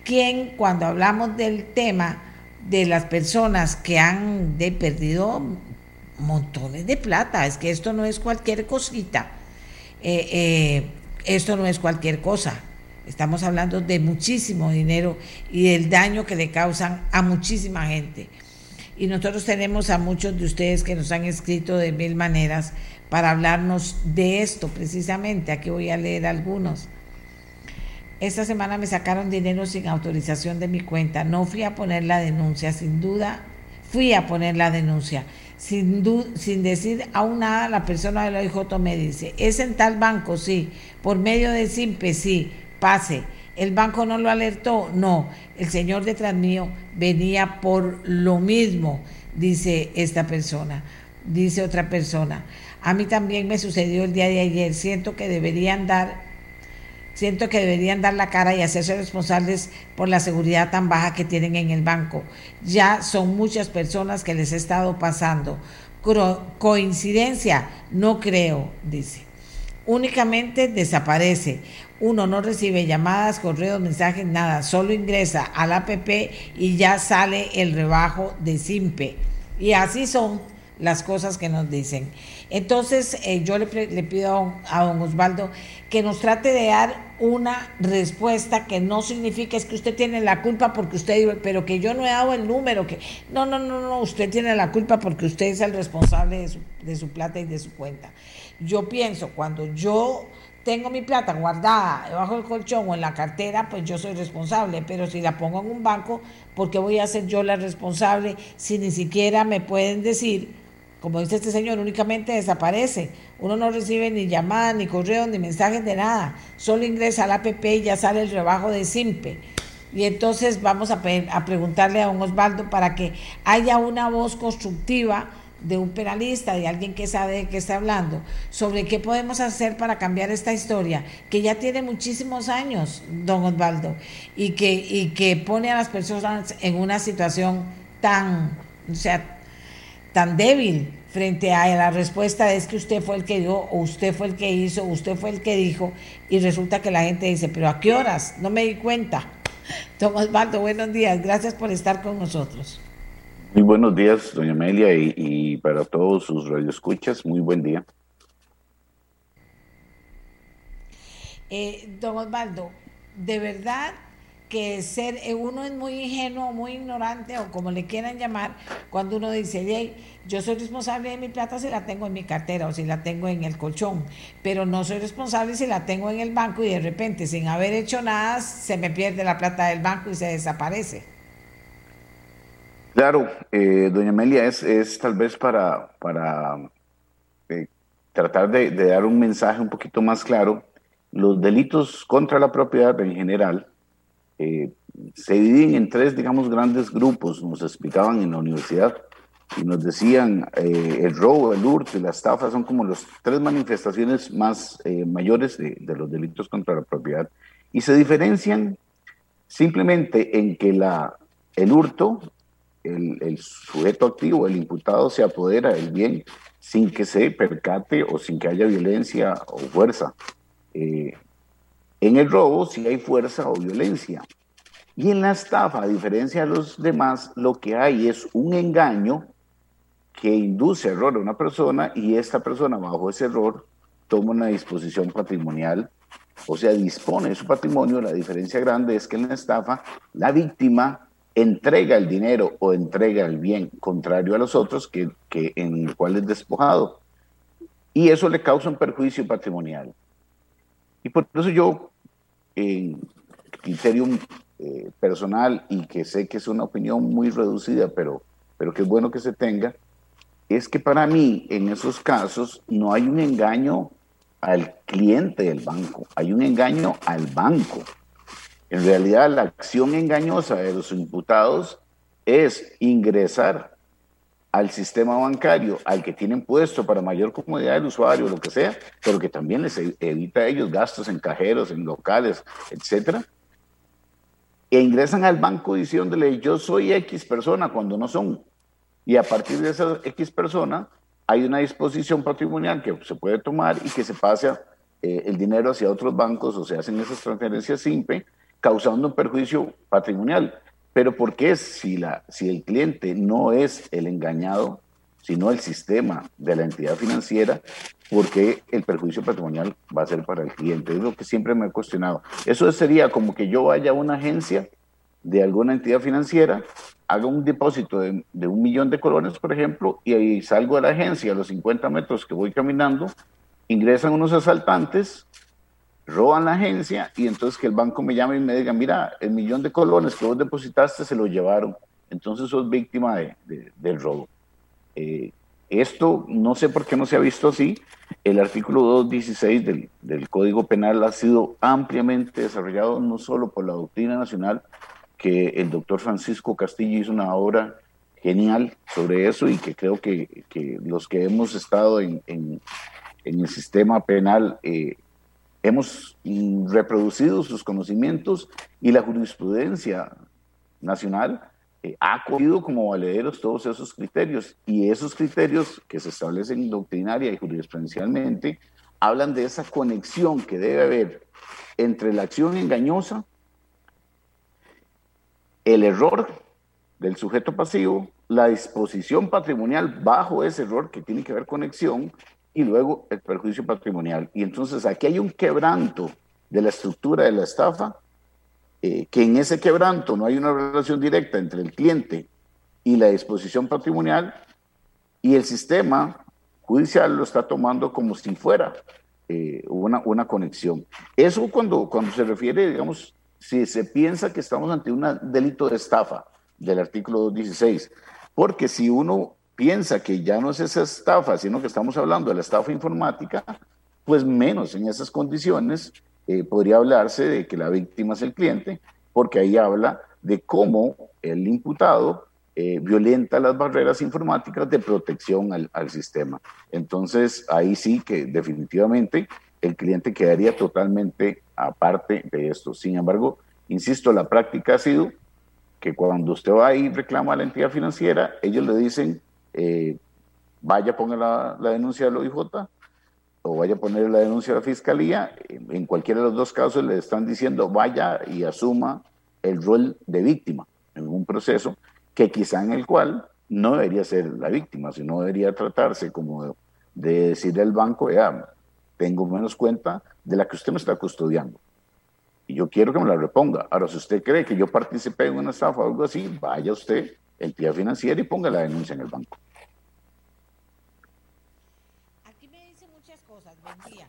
quien cuando hablamos del tema de las personas que han perdido montones de plata, es que esto no es cualquier cosita. Eh, eh, esto no es cualquier cosa. Estamos hablando de muchísimo dinero y del daño que le causan a muchísima gente. Y nosotros tenemos a muchos de ustedes que nos han escrito de mil maneras para hablarnos de esto precisamente. Aquí voy a leer algunos. Esta semana me sacaron dinero sin autorización de mi cuenta. No fui a poner la denuncia, sin duda. Fui a poner la denuncia sin, sin decir aún nada, la persona del OIJ me dice, ¿es en tal banco? Sí. ¿Por medio de SIMPE? Sí. Pase. ¿El banco no lo alertó? No. El señor detrás mío venía por lo mismo, dice esta persona. Dice otra persona. A mí también me sucedió el día de ayer. Siento que deberían dar Siento que deberían dar la cara y hacerse responsables por la seguridad tan baja que tienen en el banco. Ya son muchas personas que les ha estado pasando. coincidencia, no creo, dice. Únicamente desaparece. Uno no recibe llamadas, correos, mensajes, nada. Solo ingresa al APP y ya sale el rebajo de SIMPE. Y así son las cosas que nos dicen. Entonces, eh, yo le, pido a don Osvaldo que nos trate de dar una respuesta que no signifique es que usted tiene la culpa porque usted, pero que yo no he dado el número, que no, no, no, no, usted tiene la culpa porque usted es el responsable de su, de su plata y de su cuenta. Yo pienso, cuando yo tengo mi plata guardada debajo del colchón o en la cartera, pues yo soy responsable, pero si la pongo en un banco, ¿por qué voy a ser yo la responsable si ni siquiera me pueden decir como dice este señor, únicamente desaparece. Uno no recibe ni llamadas, ni correos, ni mensajes de nada. Solo ingresa al APP y ya sale el rebajo de SIMPE. Y entonces vamos a, a preguntarle a don Osvaldo para que haya una voz constructiva de un penalista, de alguien que sabe de qué está hablando, sobre qué podemos hacer para cambiar esta historia, que ya tiene muchísimos años, don Osvaldo, y que, y que pone a las personas en una situación tan, o sea, tan débil frente a la respuesta es que usted fue el que dio, o usted fue el que hizo, usted fue el que dijo, y resulta que la gente dice, pero ¿a qué horas? No me di cuenta. Don Osvaldo, buenos días, gracias por estar con nosotros. Muy buenos días, doña Amelia, y, para todos sus radioescuchas, muy buen día. Eh, don Osvaldo, de verdad que ser eh, uno es muy ingenuo, muy ignorante o como le quieran llamar, cuando uno dice, yo soy responsable de mi plata si la tengo en mi cartera o si la tengo en el colchón, pero no soy responsable si la tengo en el banco y de repente sin haber hecho nada se me pierde la plata del banco y se desaparece. Claro, eh, doña Amelia, es, es tal vez para, para eh, tratar de, de dar un mensaje un poquito más claro. Los delitos contra la propiedad en general, eh, se dividen en tres, digamos, grandes grupos, nos explicaban en la universidad y nos decían el robo, el hurto y la estafa son como las tres manifestaciones más mayores de, los delitos contra la propiedad y se diferencian simplemente en que la, el hurto, el, sujeto activo, el imputado se apodera del bien sin que se percate o sin que haya violencia o fuerza. Eh, en el robo sí hay fuerza o violencia. Y en la estafa, a diferencia de los demás, lo que hay es un engaño que induce error a una persona y esta persona bajo ese error toma una disposición patrimonial, o sea, dispone de su patrimonio. La diferencia grande es que en la estafa la víctima entrega el dinero o entrega el bien, contrario a los otros que, que en el cual es despojado. Y eso le causa un perjuicio patrimonial. Y por eso yo, en criterio eh, personal y que sé que es una opinión muy reducida, pero, pero que es bueno que se tenga, es que para mí en esos casos no hay un engaño al cliente del banco, hay un engaño al banco. En realidad la acción engañosa de los imputados es ingresar al sistema bancario, al que tienen puesto para mayor comodidad del usuario, lo que sea, pero que también les e-, evita a ellos gastos en cajeros, en locales, etcétera, e ingresan al banco diciéndole yo soy X persona cuando no son. Y a partir de esa X persona hay una disposición patrimonial que se puede tomar y que se pasa eh, el dinero hacia otros bancos o se hacen esas transferencias simple, causando un perjuicio patrimonial. Pero ¿por qué si, la, si el cliente no es el engañado, sino el sistema de la entidad financiera, ¿por qué el perjuicio patrimonial va a ser para el cliente? Es lo que siempre me he cuestionado. Eso sería como que yo vaya a una agencia de alguna entidad financiera, haga un depósito de, de, un millón de colones, por ejemplo, y ahí salgo de la agencia a los 50 metros que voy caminando, ingresan unos asaltantes, roban la agencia y entonces que el banco me llame y me diga, mira, el millón de colones que vos depositaste se lo llevaron, entonces sos víctima de, del robo. Eh, esto no sé por qué no se ha visto así. El artículo 216 del, del Código Penal ha sido ampliamente desarrollado no solo por la doctrina nacional, que el doctor Francisco Castillo hizo una obra genial sobre eso y que creo que, que los que hemos estado en, en, en el sistema penal eh, hemos reproducido sus conocimientos y la jurisprudencia nacional eh, ha cogido como valederos todos esos criterios. Y esos criterios que se establecen doctrinaria y jurisprudencialmente hablan de esa conexión que debe haber entre la acción engañosa el error del sujeto pasivo, la disposición patrimonial bajo ese error que tiene que ver con conexión y luego el perjuicio patrimonial. Y entonces aquí hay un quebranto de la estructura de la estafa, eh, que en ese quebranto no hay una relación directa entre el cliente y la disposición patrimonial y el sistema judicial lo está tomando como si fuera eh, una, una conexión. Eso cuando, cuando se refiere, digamos, si se piensa que estamos ante un delito de estafa del artículo 216, porque si uno piensa que ya no es esa estafa, sino que estamos hablando de la estafa informática, pues menos en esas condiciones eh, podría hablarse de que la víctima es el cliente, porque ahí habla de cómo el imputado eh, violenta las barreras informáticas de protección al, al, sistema. Entonces, ahí sí que definitivamente el cliente quedaría totalmente aparte de esto. Sin embargo, insisto, la práctica ha sido que cuando usted va y reclama a la entidad financiera, ellos le dicen, eh, vaya a poner la, denuncia del OIJ o vaya a poner la denuncia de la fiscalía. En cualquiera de los dos casos le están diciendo, vaya y asuma el rol de víctima en un proceso que quizá en el cual no debería ser la víctima, sino debería tratarse como de decirle al banco, ya, tengo menos cuenta de la que usted me está custodiando. Y yo quiero que me la reponga. Ahora, si usted cree que yo participé en una estafa o algo así, vaya usted, entidad financiera, y ponga la denuncia en el banco. Aquí me dicen muchas cosas. Buen día.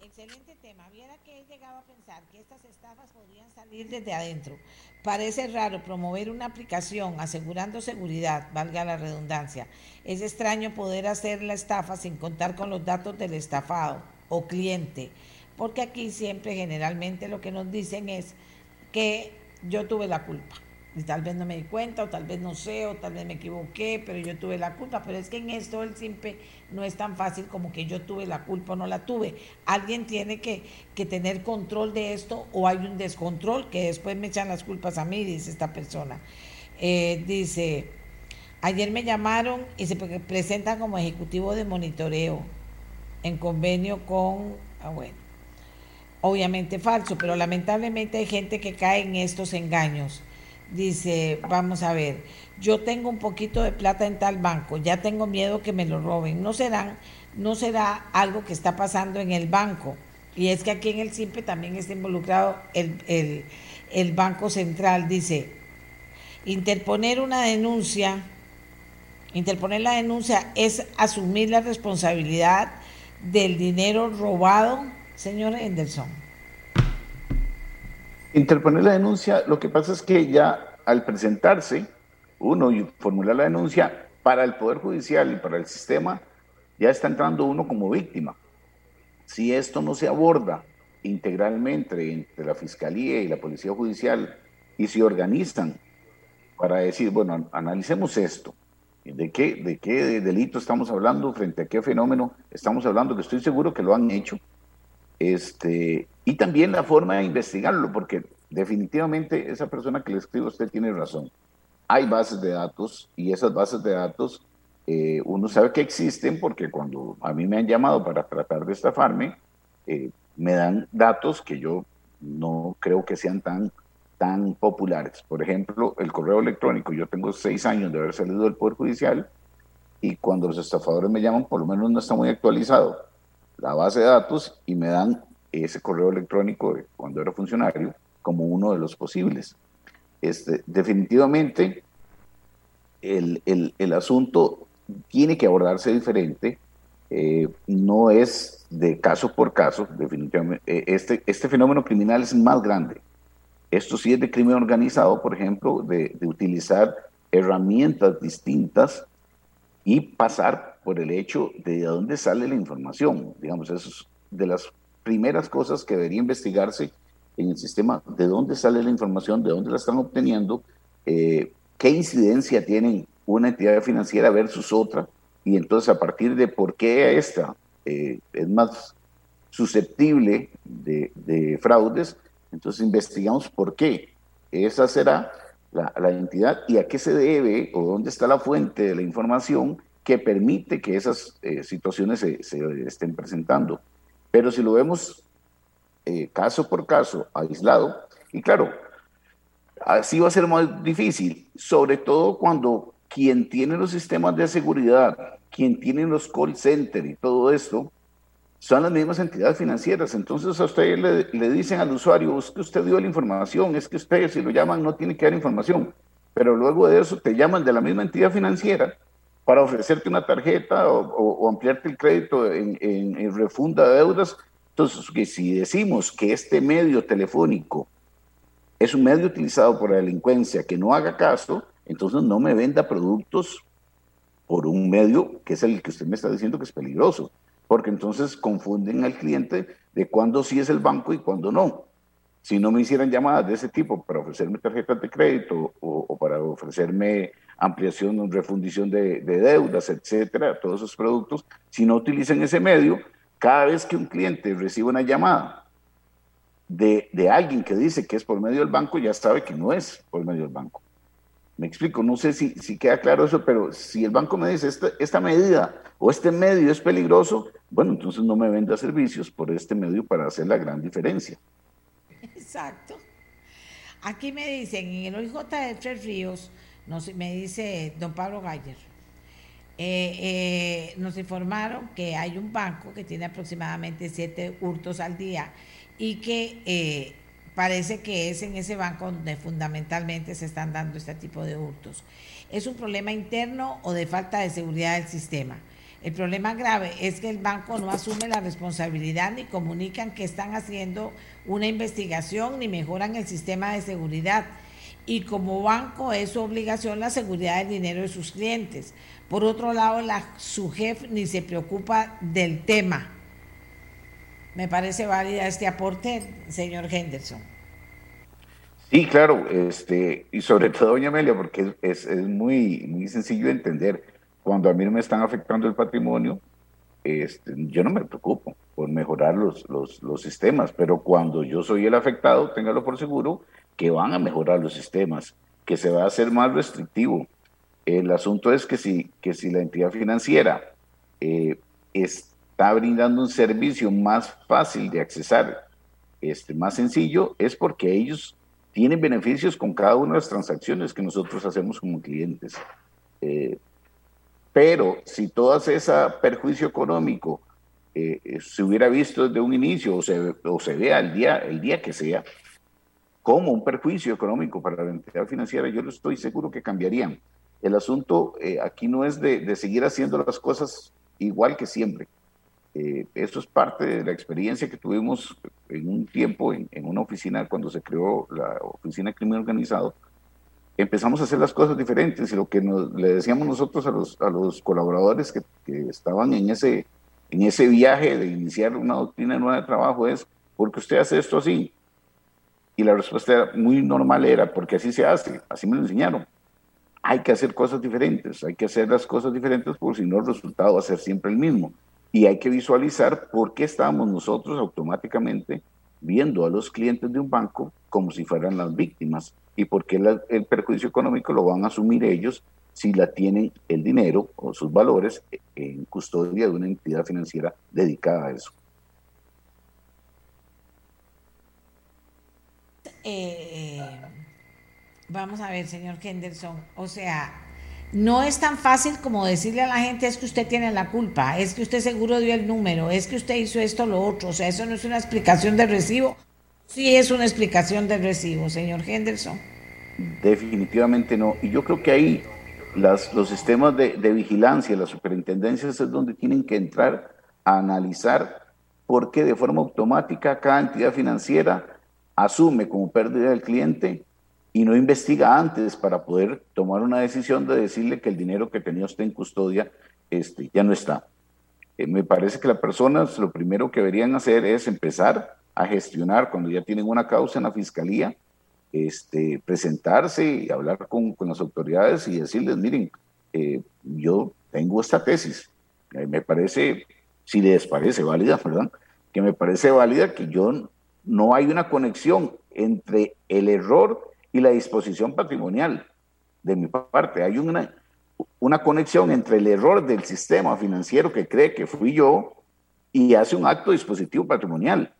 Excelente tema. Viera que he llegado a pensar que estas estafas podrían salir desde adentro. Parece raro promover una aplicación asegurando seguridad, valga la redundancia. Es extraño poder hacer la estafa sin contar con los datos del estafado o cliente, porque aquí siempre generalmente lo que nos dicen es que yo tuve la culpa y tal vez no me di cuenta, o tal vez no sé, o tal vez me equivoqué, pero yo tuve la culpa. Pero es que en esto el simple no es tan fácil como que yo tuve la culpa o no la tuve. Alguien tiene que, que tener control de esto o hay un descontrol que después me echan las culpas a mí, dice esta persona. Eh, dice, ayer me llamaron y se presentan como ejecutivo de monitoreo en convenio con, ah, bueno, obviamente falso, pero lamentablemente hay gente que cae en estos engaños dice, vamos a ver, yo tengo un poquito de plata en tal banco, ya tengo miedo que me lo roben. No serán, no será algo que está pasando en el banco. Y es que aquí en el SIMPE también está involucrado el, el Banco Central. Dice, interponer una denuncia, interponer la denuncia es asumir la responsabilidad del dinero robado, señor Henderson. Interponer la denuncia, lo que pasa es que ya al presentarse uno y formular la denuncia para el Poder Judicial y para el sistema, ya está entrando uno como víctima. Si esto no se aborda integralmente entre la Fiscalía y la Policía Judicial y se organizan para decir, bueno, analicemos esto, ¿de qué, de qué delito estamos hablando, frente a qué fenómeno estamos hablando, que estoy seguro que lo han hecho, este, y también la forma de investigarlo, porque definitivamente esa persona que le escribe usted tiene razón. Hay bases de datos y esas bases de datos eh, uno sabe que existen porque cuando a mí me han llamado para tratar de estafarme, eh, me dan datos que yo no creo que sean tan, tan populares. Por ejemplo, el correo electrónico. Yo tengo seis años de haber salido del Poder Judicial y cuando los estafadores me llaman, por lo menos no está muy actualizado la base de datos y me dan ese correo electrónico de cuando era funcionario como uno de los posibles. Este, definitivamente, el, el, asunto tiene que abordarse diferente, eh, no es de caso por caso, definitivamente. Eh, este, este fenómeno criminal es más grande. Esto sí es de crimen organizado, por ejemplo, de, de utilizar herramientas distintas y pasar por el hecho de dónde sale la información. Digamos, eso es de las primeras cosas que debería investigarse en el sistema, de dónde sale la información, de dónde la están obteniendo, eh, qué incidencia tienen una entidad financiera versus otra, y entonces a partir de por qué esta eh, es más susceptible de, de, fraudes, entonces investigamos por qué esa será la, la, entidad y a qué se debe o dónde está la fuente de la información que permite que esas eh, situaciones se, estén presentando. Pero si lo vemos eh, caso por caso, aislado, y claro, así va a ser más difícil, sobre todo cuando quien tiene los sistemas de seguridad, quien tiene los call centers y todo esto, son las mismas entidades financieras. Entonces a usted le, le, dicen al usuario, es que usted dio la información, es que usted si lo llaman no tiene que dar información. Pero luego de eso te llaman de la misma entidad financiera para ofrecerte una tarjeta o, ampliarte el crédito en, en, refunda de deudas. Entonces, que si decimos que este medio telefónico es un medio utilizado por la delincuencia que no haga caso, entonces no me venda productos por un medio que es el que usted me está diciendo que es peligroso, porque entonces confunden al cliente de cuándo sí es el banco y cuándo no. Si no me hicieran llamadas de ese tipo para ofrecerme tarjetas de crédito o, o para ofrecerme ampliación, refundición de, deudas, etcétera, todos esos productos, si no utilizan ese medio, cada vez que un cliente recibe una llamada de, de, alguien que dice que es por medio del banco, ya sabe que no es por medio del banco. Me explico, no sé si, si queda claro eso, pero si el banco me dice esta, esta medida o este medio es peligroso, bueno, entonces no me venda servicios por este medio para hacer la gran diferencia. Exacto. Aquí me dicen, en el OIJ de Tres Ríos, me dice don Pablo Galler, eh, eh, nos informaron que hay un banco que tiene aproximadamente siete hurtos al día y que eh, parece que es en ese banco donde fundamentalmente se están dando este tipo de hurtos. ¿Es un problema interno o de falta de seguridad del sistema? El problema grave es que el banco no asume la responsabilidad ni comunican que están haciendo una investigación ni mejoran el sistema de seguridad y como banco es su obligación la seguridad del dinero de sus clientes. Por otro lado, la, su jefe ni se preocupa del tema. Me parece válida este aporte, señor Henderson. Sí, claro, este, y sobre todo, doña Amelia, porque es, es, muy, muy sencillo de entender. Cuando a mí me están afectando el patrimonio, este, yo no me preocupo por mejorar los, los, los, sistemas, pero cuando yo soy el afectado, téngalo por seguro que van a mejorar los sistemas, que se va a hacer más restrictivo. El asunto es que si, que si la entidad financiera eh, está brindando un servicio más fácil de accesar, este, más sencillo, es porque ellos tienen beneficios con cada una de las transacciones que nosotros hacemos como clientes. Eh, pero si todo ese perjuicio económico eh, se hubiera visto desde un inicio o se, o se vea el día, el día que sea como un perjuicio económico para la entidad financiera, yo estoy seguro que cambiarían. El asunto eh, aquí no es de, seguir haciendo las cosas igual que siempre. eso es parte de la experiencia que tuvimos en un tiempo en, una oficina cuando se creó la oficina de crimen organizado empezamos a hacer las cosas diferentes y lo que le decíamos nosotros a los, a los colaboradores que, que, estaban en ese, en ese viaje de iniciar una doctrina nueva de trabajo es, ¿por qué usted hace esto así? Y la respuesta muy normal era, porque así se hace, así me lo enseñaron. Hay que hacer cosas diferentes, hay que hacer las cosas diferentes porque si no el resultado va a ser siempre el mismo. Y hay que visualizar por qué estamos nosotros automáticamente viendo a los clientes de un banco como si fueran las víctimas y por qué el perjuicio económico lo van a asumir ellos si la tienen el dinero o sus valores en custodia de una entidad financiera dedicada a eso. Eh, vamos a ver, señor Henderson, o sea, no es tan fácil como decirle a la gente es que usted tiene la culpa, es que usted seguro dio el número, es que usted hizo esto lo otro, o sea, eso no es una explicación de recibo Sí es una explicación del recibo, señor Henderson. Definitivamente no. Y yo creo que ahí las, los sistemas de, de vigilancia, las superintendencias es donde tienen que entrar a analizar por qué de forma automática cada entidad financiera asume como pérdida del cliente y no investiga antes para poder tomar una decisión de decirle que el dinero que tenía usted en custodia este, ya no está. Eh, me parece que las personas lo primero que deberían hacer es empezar a gestionar cuando ya tienen una causa en la fiscalía, este, presentarse y hablar con, con las autoridades y decirles, miren, eh, yo tengo esta tesis, eh, me parece, si les parece válida, ¿verdad? Que me parece válida que yo no hay una conexión entre el error y la disposición patrimonial de mi parte. Hay una, una conexión entre el error del sistema financiero que cree que fui yo y hace un acto dispositivo patrimonial.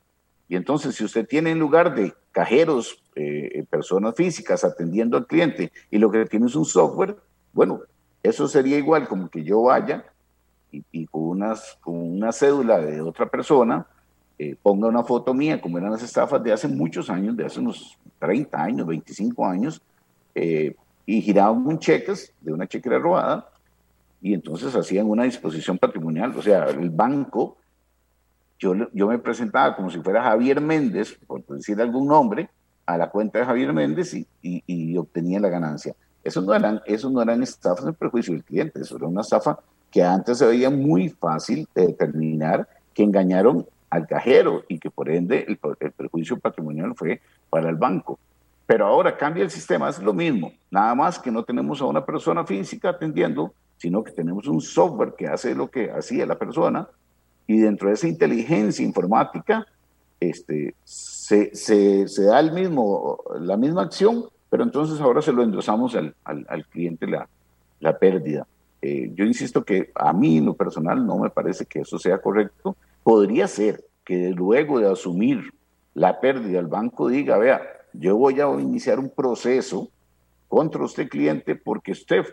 Y entonces, si usted tiene en lugar de cajeros, eh, eh, personas físicas atendiendo al cliente y lo que tiene es un software, bueno, eso sería igual como que yo vaya y, con, unas, con una cédula de otra persona eh, ponga una foto mía, como eran las estafas de hace muchos años, de hace unos 30 años, 25 años, y giraban un cheques de una chequera robada y entonces hacían una disposición patrimonial, o sea, el banco yo, me presentaba como si fuera Javier Méndez, por decir algún nombre, a la cuenta de Javier Méndez y, obtenía la ganancia. Eso no, eran, eso no eran estafas en perjuicio del cliente, eso era una estafa que antes se veía muy fácil de determinar que engañaron al cajero y que por ende el, el perjuicio patrimonial fue para el banco. Pero ahora cambia el sistema, es lo mismo, nada más que no tenemos a una persona física atendiendo, sino que tenemos un software que hace lo que hacía la persona y dentro de esa inteligencia informática este, se, se, se, da el mismo, la misma acción, pero entonces ahora se lo endosamos al, al, al cliente la, la pérdida. Eh, yo insisto que a mí en lo personal no me parece que eso sea correcto. Podría ser que luego de asumir la pérdida el banco diga, vea, yo voy a iniciar un proceso contra usted cliente porque usted,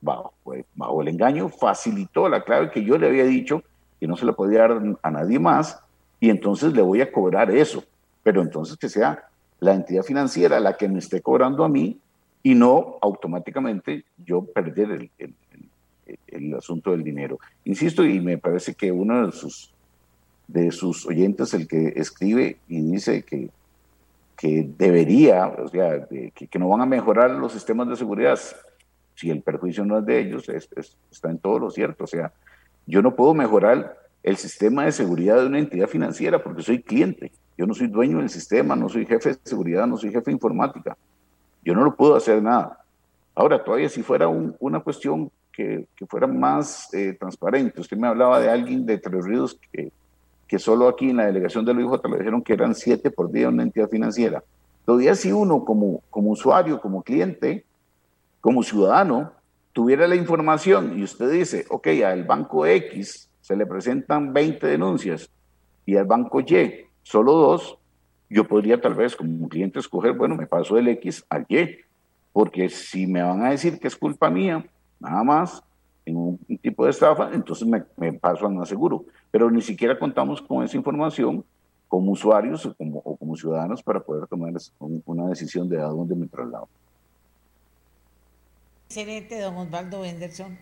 bajo, bajo el engaño, facilitó la clave que yo le había dicho que no se le podía dar a nadie más, y entonces le voy a cobrar eso. Pero entonces que sea la entidad financiera la que me esté cobrando a mí y no automáticamente yo perder el, el, el, asunto del dinero. Insisto, y me parece que uno de sus, de sus oyentes, el que escribe y dice que, que debería, o sea, que, que, no van a mejorar los sistemas de seguridad, si el perjuicio no es de ellos, es, es, está en todo lo cierto. O sea, yo no puedo mejorar el sistema de seguridad de una entidad financiera porque soy cliente. Yo no soy dueño del sistema, no soy jefe de seguridad, no soy jefe de informática. Yo no lo puedo hacer nada. Ahora, todavía si fuera una cuestión que, fuera más eh, transparente, usted me hablaba de alguien de Tres Ríos que, que solo aquí en la delegación de Luis le dijeron que eran siete por día en una entidad financiera. Todavía si uno como, como usuario, como cliente, como ciudadano, tuviera la información y usted dice, ok, al banco X se le presentan 20 denuncias y al banco Y solo dos, yo podría tal vez como cliente escoger, bueno, me paso del X al Y, porque si me van a decir que es culpa mía, nada más, en un, tipo de estafa, entonces me, paso al más seguro. Pero ni siquiera contamos con esa información como usuarios o como, ciudadanos para poder tomar una decisión de a dónde me traslado. Excelente, don Osvaldo Henderson.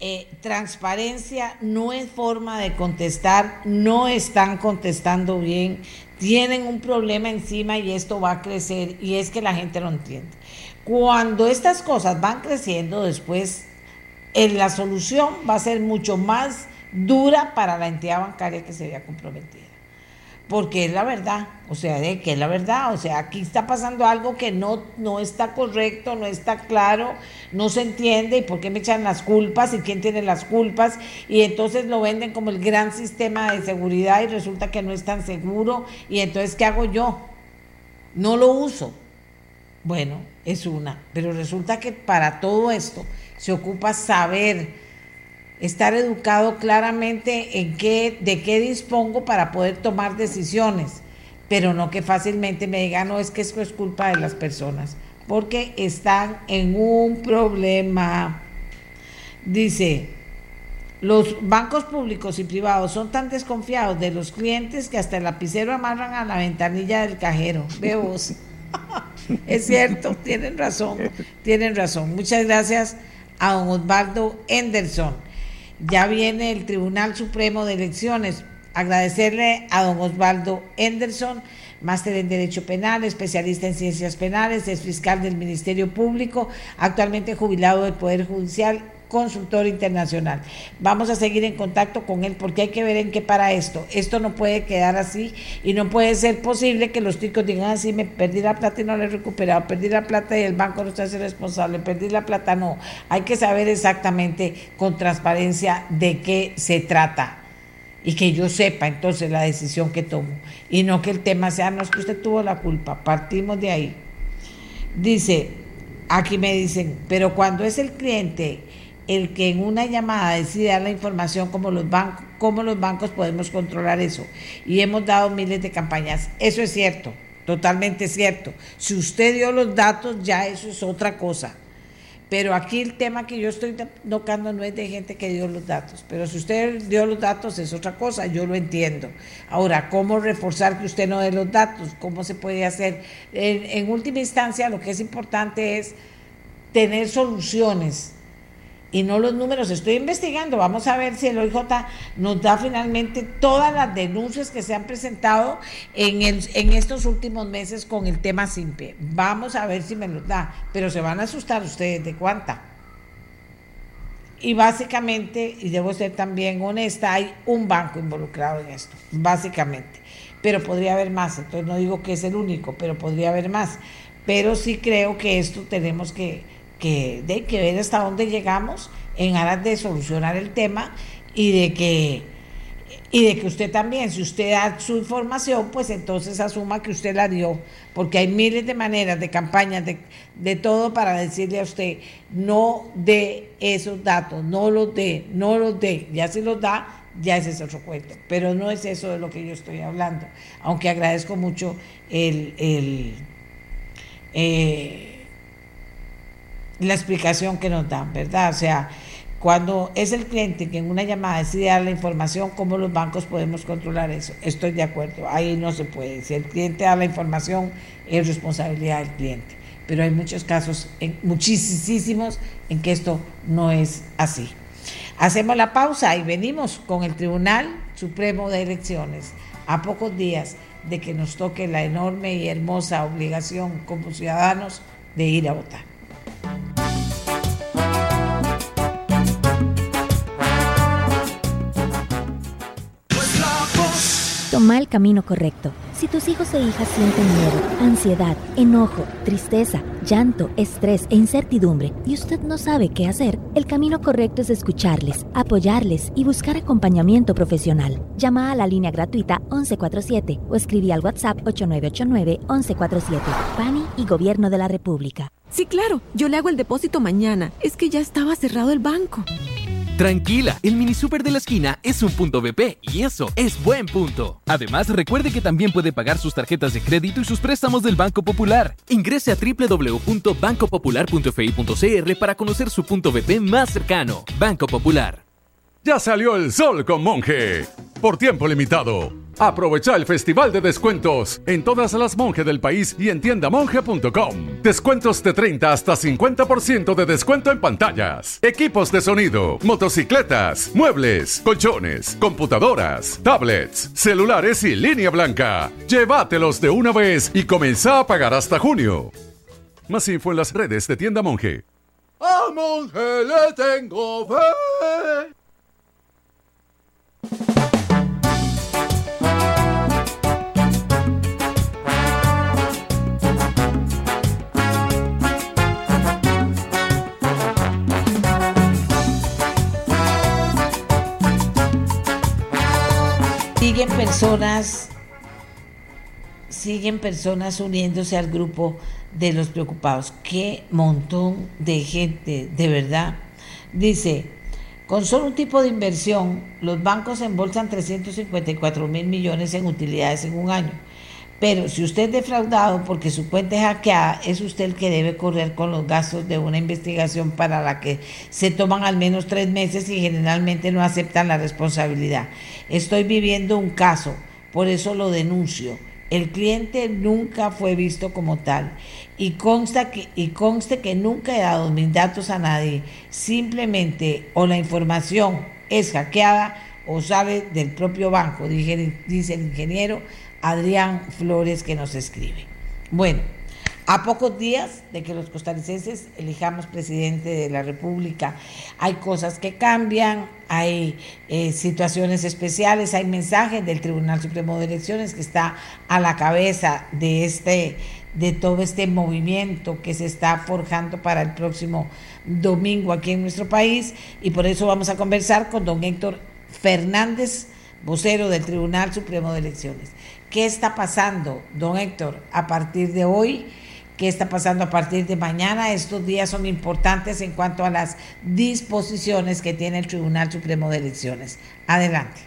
Eh, transparencia no es forma de contestar, no están contestando bien, tienen un problema encima y esto va a crecer y es que la gente lo entiende. Cuando estas cosas van creciendo después, en la solución va a ser mucho más dura para la entidad bancaria que se vea comprometida porque es la verdad, o sea, de que es la verdad, o sea, aquí está pasando algo que no, no está correcto, no está claro, no se entiende y por qué me echan las culpas y quién tiene las culpas y entonces lo venden como el gran sistema de seguridad y resulta que no es tan seguro y entonces ¿qué hago yo? No lo uso. Bueno, es una, pero resulta que para todo esto se ocupa saber estar educado claramente en qué, de qué dispongo para poder tomar decisiones, pero no que fácilmente me digan, no, es que esto es culpa de las personas, porque están en un problema. Dice, los bancos públicos y privados son tan desconfiados de los clientes que hasta el lapicero amarran a la ventanilla del cajero. Veo es cierto, tienen razón, tienen razón. Muchas gracias a don Osvaldo Henderson ya viene el Tribunal Supremo de Elecciones. Agradecerle a don Osvaldo Henderson, máster en Derecho Penal, especialista en Ciencias Penales, es fiscal del Ministerio Público, actualmente jubilado del Poder Judicial consultor internacional. Vamos a seguir en contacto con él porque hay que ver en qué para esto. Esto no puede quedar así y no puede ser posible que los chicos digan así, ah, me perdí la plata y no la he recuperado, perdí la plata y el banco no está hace responsable, perdí la plata, no. Hay que saber exactamente con transparencia de qué se trata y que yo sepa entonces la decisión que tomo y no que el tema sea, no es que usted tuvo la culpa, partimos de ahí. Dice, aquí me dicen, pero cuando es el cliente el que en una llamada decide dar la información como los bancos, cómo los bancos podemos controlar eso. Y hemos dado miles de campañas. Eso es cierto, totalmente cierto. Si usted dio los datos, ya eso es otra cosa. Pero aquí el tema que yo estoy tocando no es de gente que dio los datos, pero si usted dio los datos es otra cosa, yo lo entiendo. Ahora, ¿cómo reforzar que usted no dé los datos? ¿Cómo se puede hacer? En, en última instancia, lo que es importante es tener soluciones y no los números. Estoy investigando, vamos a ver si el OIJ nos da finalmente todas las denuncias que se han presentado en, en estos últimos meses con el tema SIMPE. Vamos a ver si me los da, pero se van a asustar ustedes de cuánta. Y básicamente, y debo ser también honesta, hay un banco involucrado en esto, básicamente. Pero podría haber más, entonces no digo que es el único, pero podría haber más. Pero sí creo que esto tenemos que que de que ver hasta dónde llegamos en aras de solucionar el tema y de que y de que usted también, si usted da su información, pues entonces asuma que usted la dio, porque hay miles de maneras, de campañas, de, de todo para decirle a usted, no dé esos datos, no los dé, no los dé, ya si los da, ya ese es otro cuento, pero no es eso de lo que yo estoy hablando, aunque agradezco mucho el, el eh, la explicación que nos dan, ¿verdad? O sea, cuando es el cliente que en una llamada decide dar la información, ¿cómo los bancos podemos controlar eso? Estoy de acuerdo, ahí no se puede. Si el cliente da la información, es responsabilidad del cliente. Pero hay muchos casos, muchísimos, en que esto no es así. Hacemos la pausa y venimos con el Tribunal Supremo de Elecciones a pocos días de que nos toque la enorme y hermosa obligación como ciudadanos de ir a votar. Toma el camino correcto. Si tus hijos e hijas sienten miedo, ansiedad, enojo, tristeza, llanto, estrés e incertidumbre y usted no sabe qué hacer, el camino correcto es escucharles, apoyarles y buscar acompañamiento profesional. Llama a la línea gratuita 1147 o escribí al WhatsApp 8989-1147. PANI y Gobierno de la República. Sí, claro, yo le hago el depósito mañana. Es que ya estaba cerrado el banco. Tranquila, el mini super de la esquina es un punto BP y eso es buen punto. Además, recuerde que también puede pagar sus tarjetas de crédito y sus préstamos del Banco Popular. Ingrese a www.bancopopular.fi.cr para conocer su punto BP más cercano. Banco Popular. Ya salió el sol con Monje. Por tiempo limitado. Aprovecha el festival de descuentos en todas las monjes del país y en tiendamonje.com. Descuentos de 30 hasta 50% de descuento en pantallas, equipos de sonido, motocicletas, muebles, colchones, computadoras, tablets, celulares y línea blanca. Llévatelos de una vez y comenzá a pagar hasta junio. Más info en las redes de Tienda Monje. A Monje le tengo fe. Siguen personas, siguen personas uniéndose al grupo de los preocupados. Qué montón de gente, de verdad. Dice, con solo un tipo de inversión, los bancos embolsan 354 mil millones en utilidades en un año. Pero si usted es defraudado porque su cuenta es hackeada, es usted el que debe correr con los gastos de una investigación para la que se toman al menos tres meses y generalmente no aceptan la responsabilidad. Estoy viviendo un caso, por eso lo denuncio. El cliente nunca fue visto como tal y, consta que, y conste que nunca he dado mis datos a nadie. Simplemente o la información es hackeada o sale del propio banco, dice el ingeniero Adrián Flores que nos escribe. Bueno, a pocos días de que los costarricenses elijamos presidente de la República, hay cosas que cambian, hay eh, situaciones especiales, hay mensajes del Tribunal Supremo de Elecciones que está a la cabeza de este de todo este movimiento que se está forjando para el próximo domingo aquí en nuestro país y por eso vamos a conversar con don Héctor Fernández, vocero del Tribunal Supremo de Elecciones. ¿Qué está pasando, don Héctor, a partir de hoy? Qué está pasando a partir de mañana. Estos días son importantes en cuanto a las disposiciones que tiene el Tribunal Supremo de Elecciones. Adelante.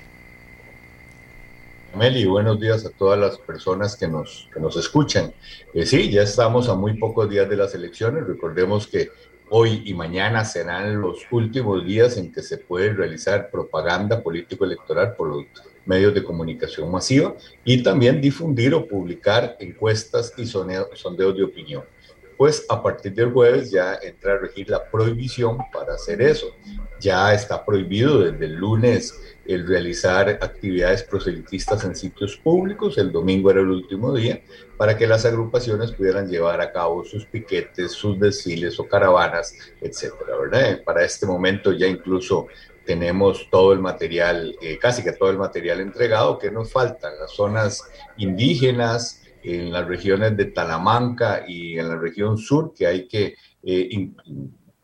Meli, buenos días a todas las personas que nos, que nos escuchan. Eh, sí, ya estamos a muy pocos días de las elecciones. Recordemos que hoy y mañana serán los últimos días en que se puede realizar propaganda político-electoral por los medios de comunicación masiva y también difundir o publicar encuestas y sondeos de opinión. Pues a partir del jueves ya entra a regir la prohibición para hacer eso. Ya está prohibido desde el lunes el realizar actividades proselitistas en sitios públicos. El domingo era el último día para que las agrupaciones pudieran llevar a cabo sus piquetes, sus desfiles o caravanas, etcétera, ¿verdad? Para este momento ya incluso tenemos todo el material, eh, casi que todo el material entregado. que nos faltan? Las zonas indígenas, en las regiones de Talamanca y en la región sur, que hay que eh,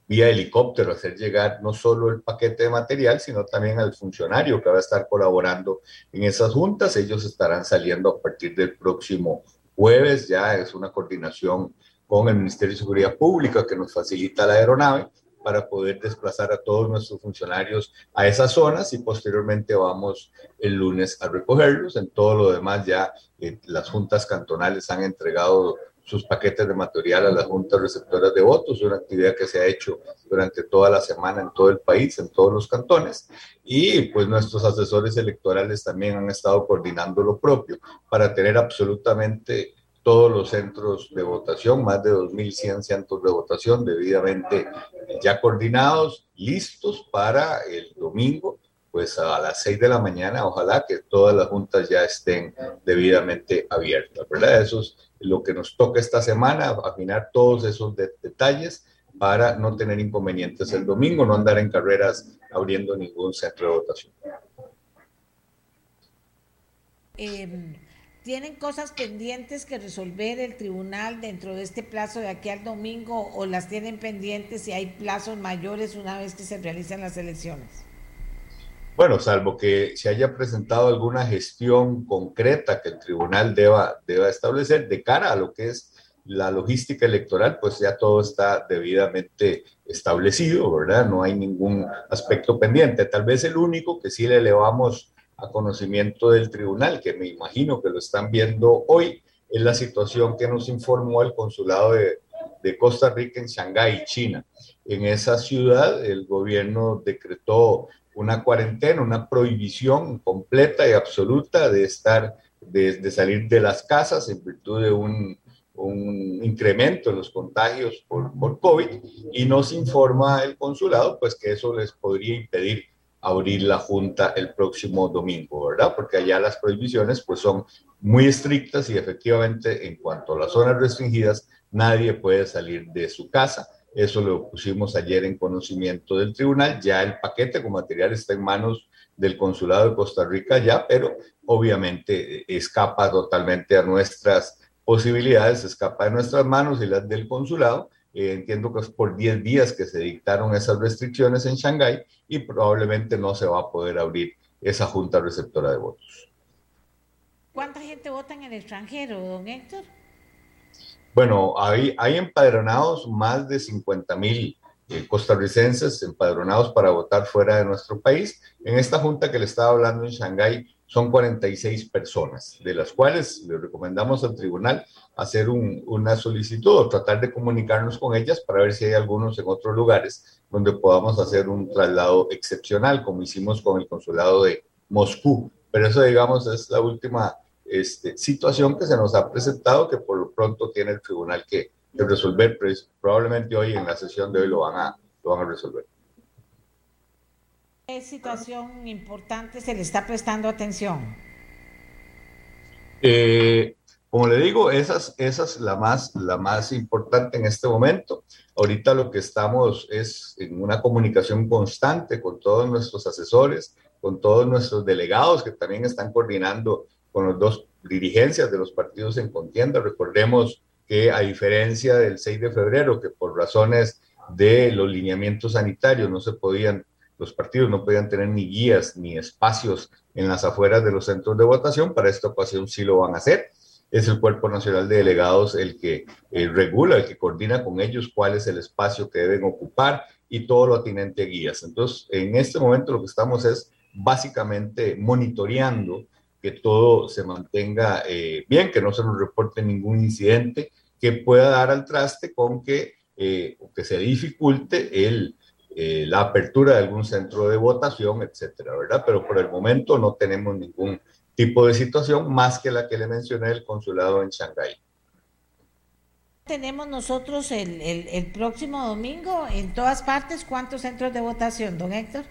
vía helicóptero hacer llegar no solo el paquete de material, sino también al funcionario que va a estar colaborando en esas juntas. Ellos estarán saliendo a partir del próximo jueves, ya es una coordinación con el Ministerio de Seguridad Pública que nos facilita la aeronave para poder desplazar a todos nuestros funcionarios a esas zonas y posteriormente vamos el lunes a recogerlos. En todo lo demás ya eh, las juntas cantonales han entregado sus paquetes de material a las juntas receptoras de votos, una actividad que se ha hecho durante toda la semana en todo el país, en todos los cantones, y pues nuestros asesores electorales también han estado coordinando lo propio para tener absolutamente todos los centros de votación, más de 2.100 centros de votación debidamente ya coordinados, listos para el domingo, pues a las 6 de la mañana, ojalá que todas las juntas ya estén debidamente abiertas, ¿verdad? Eso es lo que nos toca esta semana, afinar todos esos detalles para no tener inconvenientes el domingo, no andar en carreras abriendo ningún centro de votación. em, ¿tienen cosas pendientes que resolver el tribunal dentro de este plazo de aquí al domingo o las tienen pendientes si hay plazos mayores una vez que se realicen las elecciones? Bueno, salvo que se haya presentado alguna gestión concreta que el tribunal deba, deba establecer de cara a lo que es la logística electoral, pues ya todo está debidamente establecido, ¿verdad? No hay ningún aspecto pendiente. Tal vez el único que sí le elevamos a conocimiento del tribunal, que me imagino que lo están viendo hoy, es la situación que nos informó el consulado de, Costa Rica en Shanghái, China. En esa ciudad el gobierno decretó una cuarentena, una prohibición completa y absoluta de estar, de, salir de las casas en virtud de un un incremento en los contagios por, por COVID y nos informa el consulado pues que eso les podría impedir abrir la junta el próximo domingo, ¿verdad? Porque allá las prohibiciones pues son muy estrictas y efectivamente en cuanto a las zonas restringidas nadie puede salir de su casa. Eso lo pusimos ayer en conocimiento del tribunal. Ya el paquete con material está en manos del consulado de Costa Rica ya, pero obviamente escapa totalmente a nuestras posibilidades escapa de nuestras manos y las del consulado. Eh, entiendo que es por 10 días que se dictaron esas restricciones en Shanghái y probablemente no se va a poder abrir esa junta receptora de votos. ¿Cuánta gente vota en el extranjero, don Héctor? Bueno, hay, hay empadronados más de 50 mil eh, costarricenses empadronados para votar fuera de nuestro país. En esta junta que le estaba hablando en Shanghái, son 46 personas, de las cuales le recomendamos al tribunal hacer una solicitud o tratar de comunicarnos con ellas para ver si hay algunos en otros lugares donde podamos hacer un traslado excepcional, como hicimos con el consulado de Moscú. Pero eso, digamos, es la última este, situación que se nos ha presentado, que por lo pronto tiene el tribunal que, resolver, pero probablemente hoy en la sesión de hoy lo van a, lo van a resolver. ¿Qué situación importante se le está prestando atención? Eh, como le digo, esa es, esa es la, más, la más importante en este momento. Ahorita lo que estamos es en una comunicación constante con todos nuestros asesores, con todos nuestros delegados que también están coordinando con las dos dirigencias de los partidos en contienda. Recordemos que a diferencia del 6 de febrero, que por razones de los lineamientos sanitarios no se podían los partidos no podían tener ni guías ni espacios en las afueras de los centros de votación. Para esta ocasión sí lo van a hacer. Es el Cuerpo Nacional de Delegados el que eh, regula, el que coordina con ellos cuál es el espacio que deben ocupar y todo lo atinente a guías. Entonces, en este momento lo que estamos es básicamente monitoreando que todo se mantenga eh, bien, que no se nos reporte ningún incidente que pueda dar al traste con que, eh, que se dificulte el, eh, la apertura de algún centro de votación, etcétera, ¿verdad? Pero por el momento no tenemos ningún tipo de situación más que la que le mencioné del consulado en Shanghái. Tenemos nosotros el, el, próximo domingo en todas partes, ¿cuántos centros de votación, don Héctor?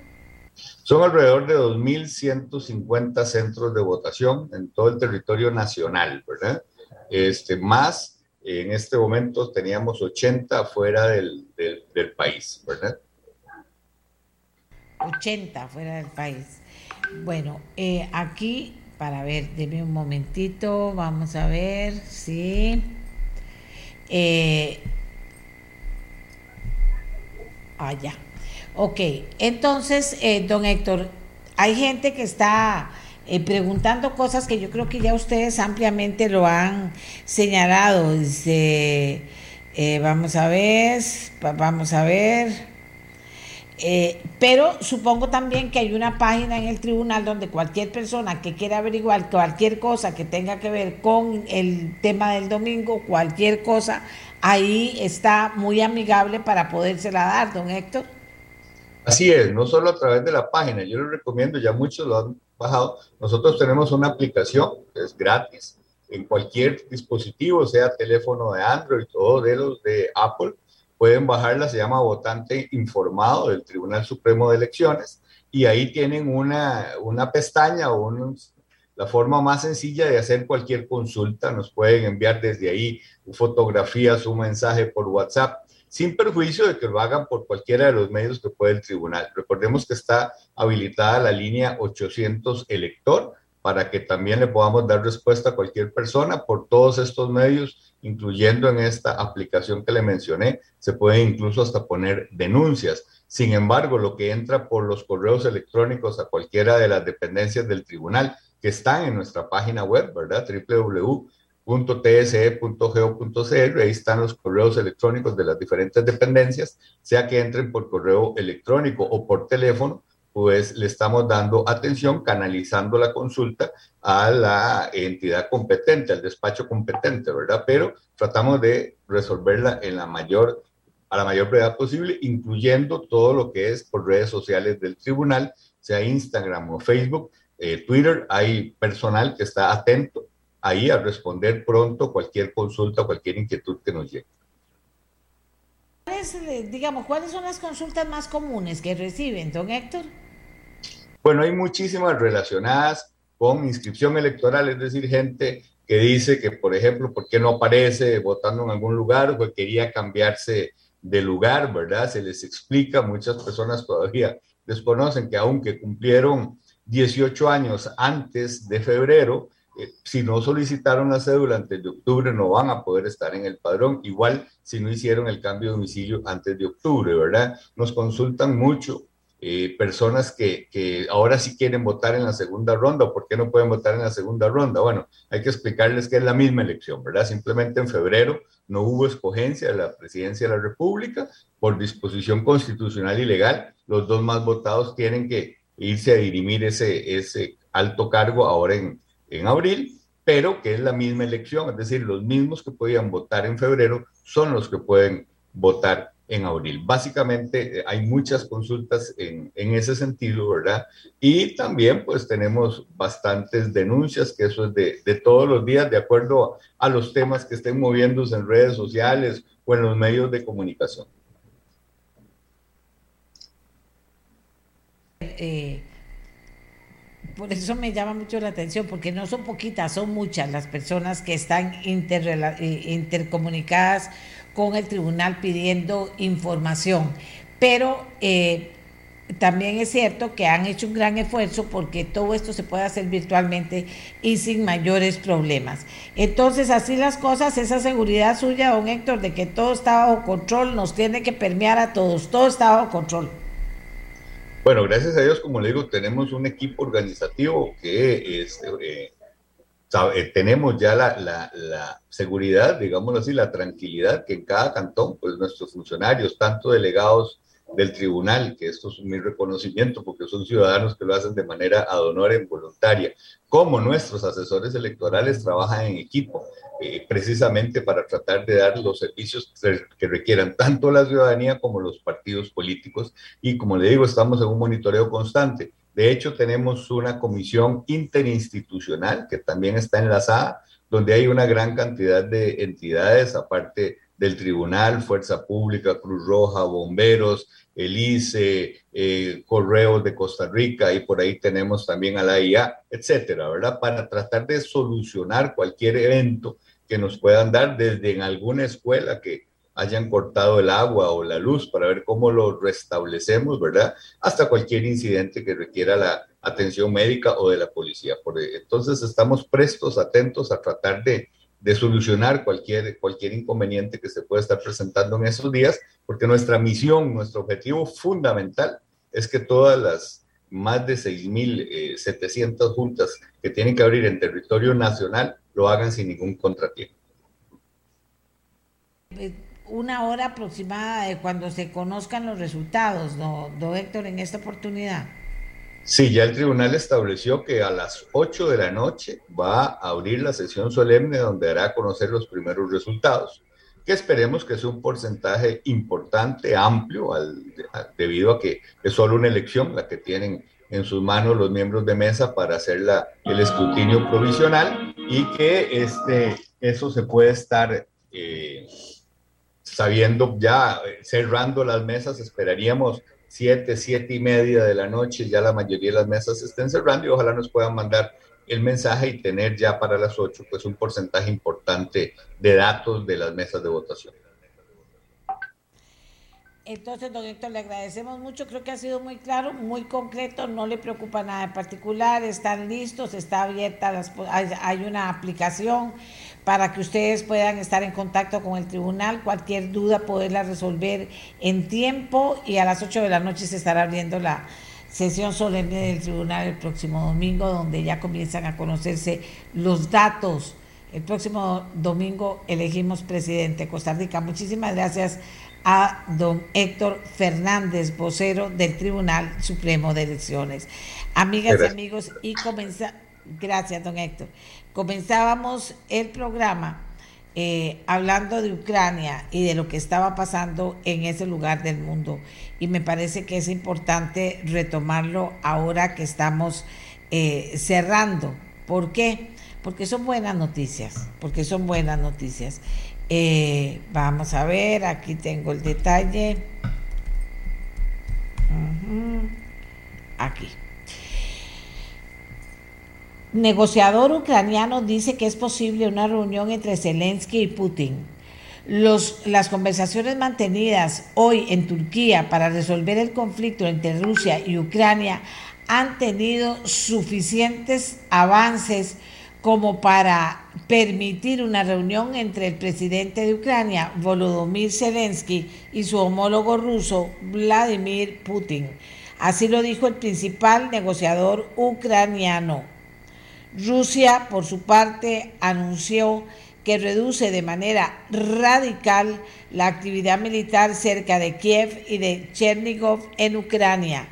Son alrededor de 2.150 centros de votación en todo el territorio nacional, ¿verdad? Este, más, en este momento teníamos 80 fuera del, del, del país, ¿verdad? 80 fuera del país. Bueno, eh, aquí, para ver, deme un momentito, vamos a ver, sí. Eh, ah, ya. Ok, entonces, eh, don Héctor, hay gente que está preguntando cosas que yo creo que ya ustedes ampliamente lo han señalado. Dice, vamos a ver, vamos a ver. Eh, pero supongo también que hay una página en el tribunal donde cualquier persona que quiera averiguar cualquier cosa que tenga que ver con el tema del domingo, cualquier cosa, ahí está muy amigable para podérsela dar, don Héctor. Así es, no solo a través de la página, yo les recomiendo, ya muchos lo han bajado, nosotros tenemos una aplicación que es gratis en cualquier dispositivo, sea teléfono de Android o de los de Apple, pueden bajarla, se llama Votante Informado del Tribunal Supremo de Elecciones, y ahí tienen una, una pestaña o la forma más sencilla de hacer cualquier consulta. Nos pueden enviar desde ahí fotografías, un mensaje por WhatsApp, sin perjuicio de que lo hagan por cualquiera de los medios que puede el tribunal. Recordemos que está habilitada la línea 800 elector para que también le podamos dar respuesta a cualquier persona por todos estos medios, incluyendo en esta aplicación que le mencioné, se puede incluso hasta poner denuncias. Sin embargo, lo que entra por los correos electrónicos a cualquiera de las dependencias del tribunal que están en nuestra página web, ¿verdad? www.tse.go.cr, ahí están los correos electrónicos de las diferentes dependencias, sea que entren por correo electrónico o por teléfono, pues le estamos dando atención, canalizando la consulta a la entidad competente, al despacho competente, ¿verdad? Pero tratamos de resolverla en la mayor a la mayor brevedad posible, incluyendo todo lo que es por redes sociales del tribunal, sea Instagram o Facebook, eh, Twitter, hay personal que está atento ahí a responder pronto cualquier consulta cualquier inquietud que nos llegue. ¿Cuáles, digamos, ¿cuáles son las consultas más comunes que reciben, don Héctor? Bueno, hay muchísimas relacionadas con inscripción electoral, es decir, gente que dice que, por ejemplo, ¿por qué no aparece votando en algún lugar o que quería cambiarse de lugar, ¿verdad? Se les explica, muchas personas todavía desconocen que aunque cumplieron 18 años antes de febrero, eh, si no solicitaron la cédula antes de octubre no van a poder estar en el padrón, igual si no hicieron el cambio de domicilio antes de octubre, ¿verdad? Nos consultan mucho eh, personas que, ahora sí quieren votar en la segunda ronda, ¿por qué no pueden votar en la segunda ronda? Bueno, hay que explicarles que es la misma elección, ¿verdad? Simplemente en febrero no hubo escogencia de la presidencia de la República por disposición constitucional y legal. Los dos más votados tienen que irse a dirimir ese, ese alto cargo ahora en, en abril, pero que es la misma elección, es decir, los mismos que podían votar en febrero son los que pueden votar en abril. Básicamente eh, hay muchas consultas en, ese sentido, ¿verdad? Y también pues tenemos bastantes denuncias, que eso es de, de, todos los días, de acuerdo a los temas que estén moviéndose en redes sociales o en los medios de comunicación. Eh, por eso me llama mucho la atención, porque no son poquitas, son muchas las personas que están eh, intercomunicadas con el tribunal pidiendo información. Pero eh, también es cierto que han hecho un gran esfuerzo porque todo esto se puede hacer virtualmente y sin mayores problemas. Entonces, así las cosas, esa seguridad suya, don Héctor, de que todo está bajo control, nos tiene que permear a todos, todo está bajo control. Bueno, gracias a Dios, como le digo, tenemos un equipo organizativo que es, eh, eh, tenemos ya la, la, la, seguridad, digámoslo así, la tranquilidad que en cada cantón, pues nuestros funcionarios, tanto delegados del tribunal, que esto es mi reconocimiento porque son ciudadanos que lo hacen de manera ad honorem voluntaria, como nuestros asesores electorales trabajan en equipo, eh, precisamente para tratar de dar los servicios que requieran tanto la ciudadanía como los partidos políticos. Y como le digo, estamos en un monitoreo constante. De hecho, tenemos una comisión interinstitucional que también está enlazada, donde hay una gran cantidad de entidades, aparte del Tribunal, Fuerza Pública, Cruz Roja, Bomberos, el ICE, eh, Correos de Costa Rica y por ahí tenemos también a la IA, etcétera, ¿verdad? Para tratar de solucionar cualquier evento que nos puedan dar desde en alguna escuela que hayan cortado el agua o la luz para ver cómo lo restablecemos, ¿verdad? Hasta cualquier incidente que requiera la atención médica o de la policía. Entonces estamos prestos, atentos a tratar de, de solucionar cualquier, cualquier inconveniente que se pueda estar presentando en esos días, porque nuestra misión, nuestro objetivo fundamental es que todas las más de 6.700 eh, juntas que tienen que abrir en territorio nacional lo hagan sin ningún contratiempo. Una hora aproximada de cuando se conozcan los resultados, ¿no, Héctor, en esta oportunidad? Sí, ya el tribunal estableció que a las 8 de la noche va a abrir la sesión solemne donde hará conocer los primeros resultados, que esperemos que sea un porcentaje importante, amplio, debido a que es solo una elección la que tienen en sus manos los miembros de mesa para hacer el escrutinio provisional y que este, eso se puede estar eh, sabiendo ya, eh, cerrando las mesas, esperaríamos siete, siete y media de la noche, ya la mayoría de las mesas estén cerrando y ojalá nos puedan mandar el mensaje y tener ya para las ocho pues un porcentaje importante de datos de las mesas de votación. Entonces, don le agradecemos mucho. Creo que ha sido muy claro, muy concreto. No le preocupa nada en particular. Están listos, está abierta, las, hay una aplicación para que ustedes puedan estar en contacto con el tribunal. Cualquier duda, poderla resolver en tiempo. Y a las 8 de la noche se estará abriendo la sesión solemne del tribunal el próximo domingo, donde ya comienzan a conocerse los datos. El próximo domingo elegimos presidente de Costa Rica. Muchísimas gracias a don Héctor Fernández, vocero del Tribunal Supremo de Elecciones. Amigas y amigos, y comienza, gracias don Héctor, comenzábamos el programa eh, hablando de Ucrania y de lo que estaba pasando en ese lugar del mundo. Y me parece que es importante retomarlo ahora que estamos eh, cerrando. ¿Por qué? Porque son buenas noticias, porque son buenas noticias. Eh, vamos a ver, aquí tengo el detalle. Aquí. Negociador ucraniano dice que es posible una reunión entre Zelensky y Putin. Las conversaciones mantenidas hoy en Turquía para resolver el conflicto entre Rusia y Ucrania han tenido suficientes avances como para permitir una reunión entre el presidente de Ucrania, Volodymyr Zelensky, y su homólogo ruso, Vladimir Putin. Así lo dijo el principal negociador ucraniano. Rusia, por su parte, anunció que reduce de manera radical la actividad militar cerca de Kiev y de Chernigov en Ucrania.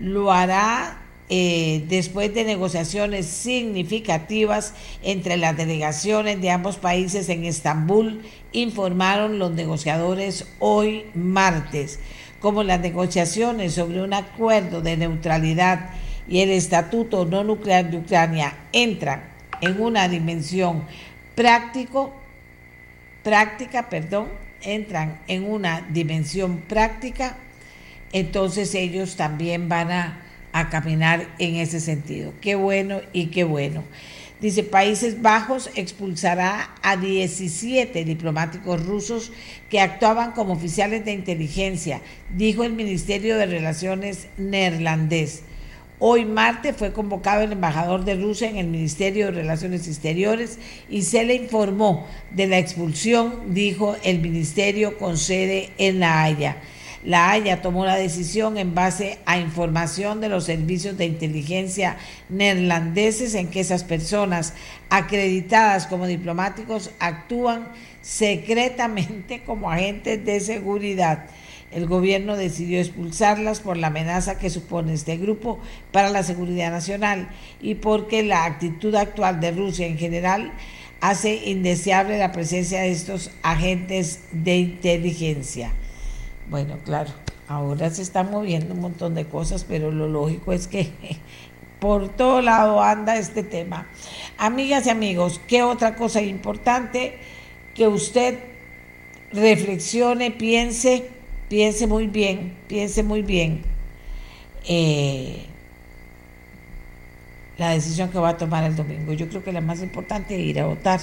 Lo hará eh, después de negociaciones significativas entre las delegaciones de ambos países en Estambul, informaron los negociadores hoy martes, como las negociaciones sobre un acuerdo de neutralidad y el estatuto no nuclear de Ucrania entran en una dimensión práctico, práctica, perdón, entran en una dimensión práctica, entonces ellos también van a caminar en ese sentido. Qué bueno y qué bueno. Dice, Países Bajos expulsará a 17 diplomáticos rusos que actuaban como oficiales de inteligencia, dijo el Ministerio de Relaciones neerlandés. Hoy martes fue convocado el embajador de Rusia en el Ministerio de Relaciones Exteriores y se le informó de la expulsión, dijo el ministerio con sede en La Haya. La Haya tomó la decisión en base a información de los servicios de inteligencia neerlandeses en que esas personas acreditadas como diplomáticos actúan secretamente como agentes de seguridad. El gobierno decidió expulsarlas por la amenaza que supone este grupo para la seguridad nacional y porque la actitud actual de Rusia en general hace indeseable la presencia de estos agentes de inteligencia. Bueno, claro, ahora se están moviendo un montón de cosas, pero lo lógico es que por todo lado anda este tema. Amigas y amigos, ¿qué otra cosa importante? Que usted reflexione, piense, piense muy bien, piense muy bien eh, la decisión que va a tomar el domingo. Yo creo que la más importante es ir a votar.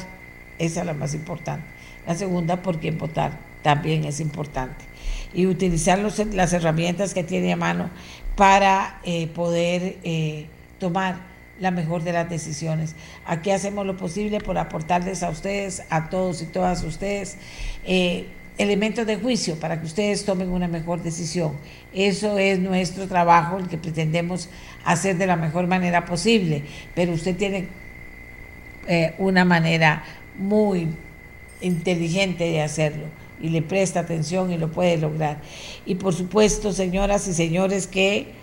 Esa es la más importante. La segunda, por quién votar, también es importante y utilizar las herramientas que tiene a mano para eh, poder eh, tomar la mejor de las decisiones. Aquí hacemos lo posible por aportarles a ustedes, a todos y todas ustedes, elementos de juicio para que ustedes tomen una mejor decisión. Eso es nuestro trabajo, el que pretendemos hacer de la mejor manera posible, pero usted tiene una manera muy inteligente de hacerlo y le presta atención y lo puede lograr. Y por supuesto, señoras y señores, que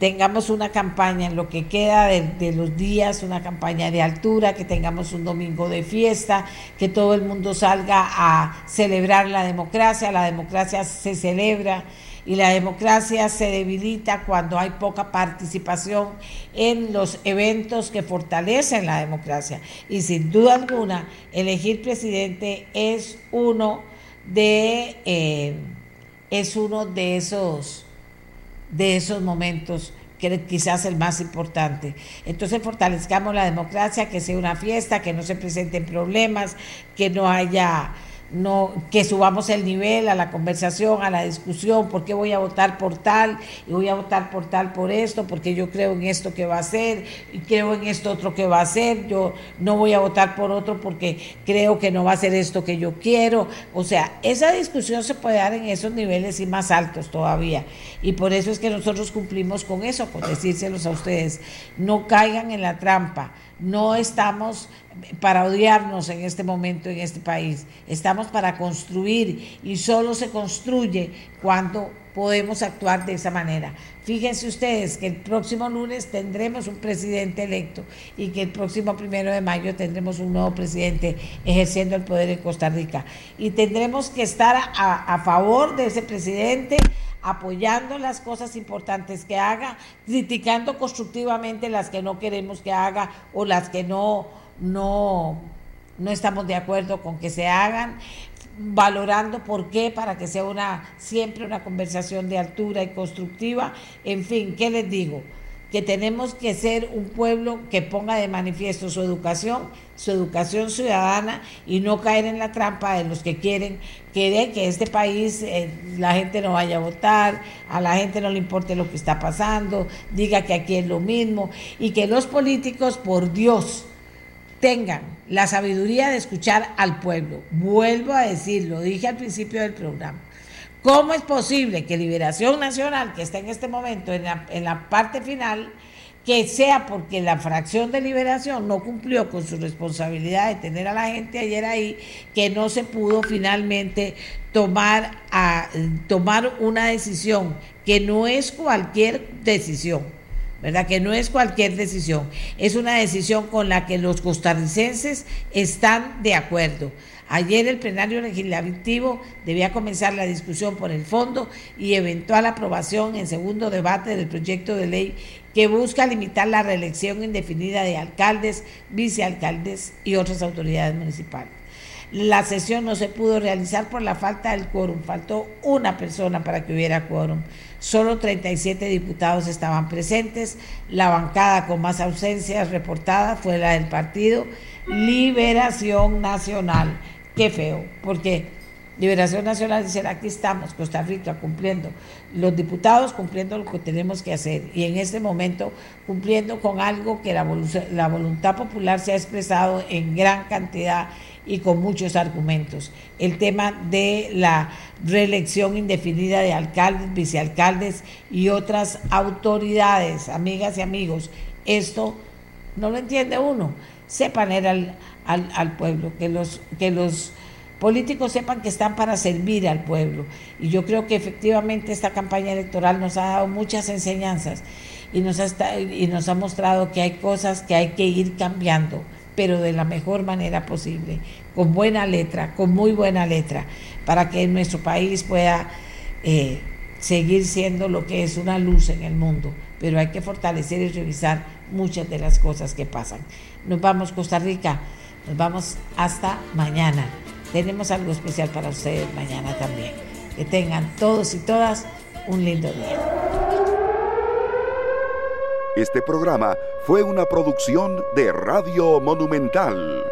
tengamos una campaña en lo que queda de, los días, una campaña de altura, que tengamos un domingo de fiesta, que todo el mundo salga a celebrar la democracia. La democracia se celebra y la democracia se debilita cuando hay poca participación en los eventos que fortalecen la democracia. Y sin duda alguna, elegir presidente es uno de eh, es uno de esos de esos momentos que quizás el más importante. Entonces fortalezcamos la democracia, que sea una fiesta, que no se presenten problemas, que no haya no, que subamos el nivel a la conversación, a la discusión, por qué voy a votar por tal, y voy a votar por tal por esto, porque yo creo en esto que va a ser, y creo en esto otro que va a ser, yo no voy a votar por otro porque creo que no va a ser esto que yo quiero. O sea, esa discusión se puede dar en esos niveles y más altos todavía. Y por eso es que nosotros cumplimos con eso, con decírselos a ustedes, no caigan en la trampa, no estamos para odiarnos en este momento en este país. Estamos para construir y solo se construye cuando podemos actuar de esa manera. Fíjense ustedes que el próximo lunes tendremos un presidente electo y que el próximo primero de mayo tendremos un nuevo presidente ejerciendo el poder en Costa Rica. Y tendremos que estar a, favor de ese presidente apoyando las cosas importantes que haga, criticando constructivamente las que no queremos que haga o las que no no, no estamos de acuerdo con que se hagan, valorando por qué, para que sea una, siempre una conversación de altura y constructiva. En fin, ¿qué les digo? Que tenemos que ser un pueblo que ponga de manifiesto su educación, su educación ciudadana y no caer en la trampa de los que quieren que, que este país eh, la gente no vaya a votar, a la gente no le importe lo que está pasando, diga que aquí es lo mismo y que los políticos, por Dios, tengan la sabiduría de escuchar al pueblo. Vuelvo a decir, lo dije al principio del programa. ¿Cómo es posible que Liberación Nacional, que está en este momento en la, en la parte final, que sea porque la fracción de liberación no cumplió con su responsabilidad de tener a la gente ayer ahí, que no se pudo finalmente tomar, a, tomar una decisión, que no es cualquier decisión ¿verdad? Que no es cualquier decisión, es una decisión con la que los costarricenses están de acuerdo. Ayer el plenario legislativo debía comenzar la discusión por el fondo y eventual aprobación en segundo debate del proyecto de ley que busca limitar la reelección indefinida de alcaldes, vicealcaldes y otras autoridades municipales. La sesión no se pudo realizar por la falta del quórum, faltó una persona para que hubiera quórum. Solo 37 diputados estaban presentes. La bancada con más ausencias reportadas fue la del partido Liberación Nacional. Qué feo, porque Liberación Nacional dice, aquí estamos, Costa Rica, cumpliendo. Los diputados cumpliendo lo que tenemos que hacer. Y en este momento cumpliendo con algo que la, la voluntad popular se ha expresado en gran cantidad y con muchos argumentos. El tema de la reelección indefinida de alcaldes, vicealcaldes y otras autoridades, amigas y amigos, esto no lo entiende uno. Sepan ir al, al, pueblo, que los, que los políticos sepan que están para servir al pueblo. Y yo creo que efectivamente esta campaña electoral nos ha dado muchas enseñanzas y nos ha, y nos ha mostrado que hay cosas que hay que ir cambiando pero de la mejor manera posible, con buena letra, con muy buena letra, para que nuestro país pueda eh, seguir siendo lo que es una luz en el mundo. Pero hay que fortalecer y revisar muchas de las cosas que pasan. Nos vamos, Costa Rica, nos vamos hasta mañana. Tenemos algo especial para ustedes mañana también. Que tengan todos y todas un lindo día. Este programa fue una producción de Radio Monumental.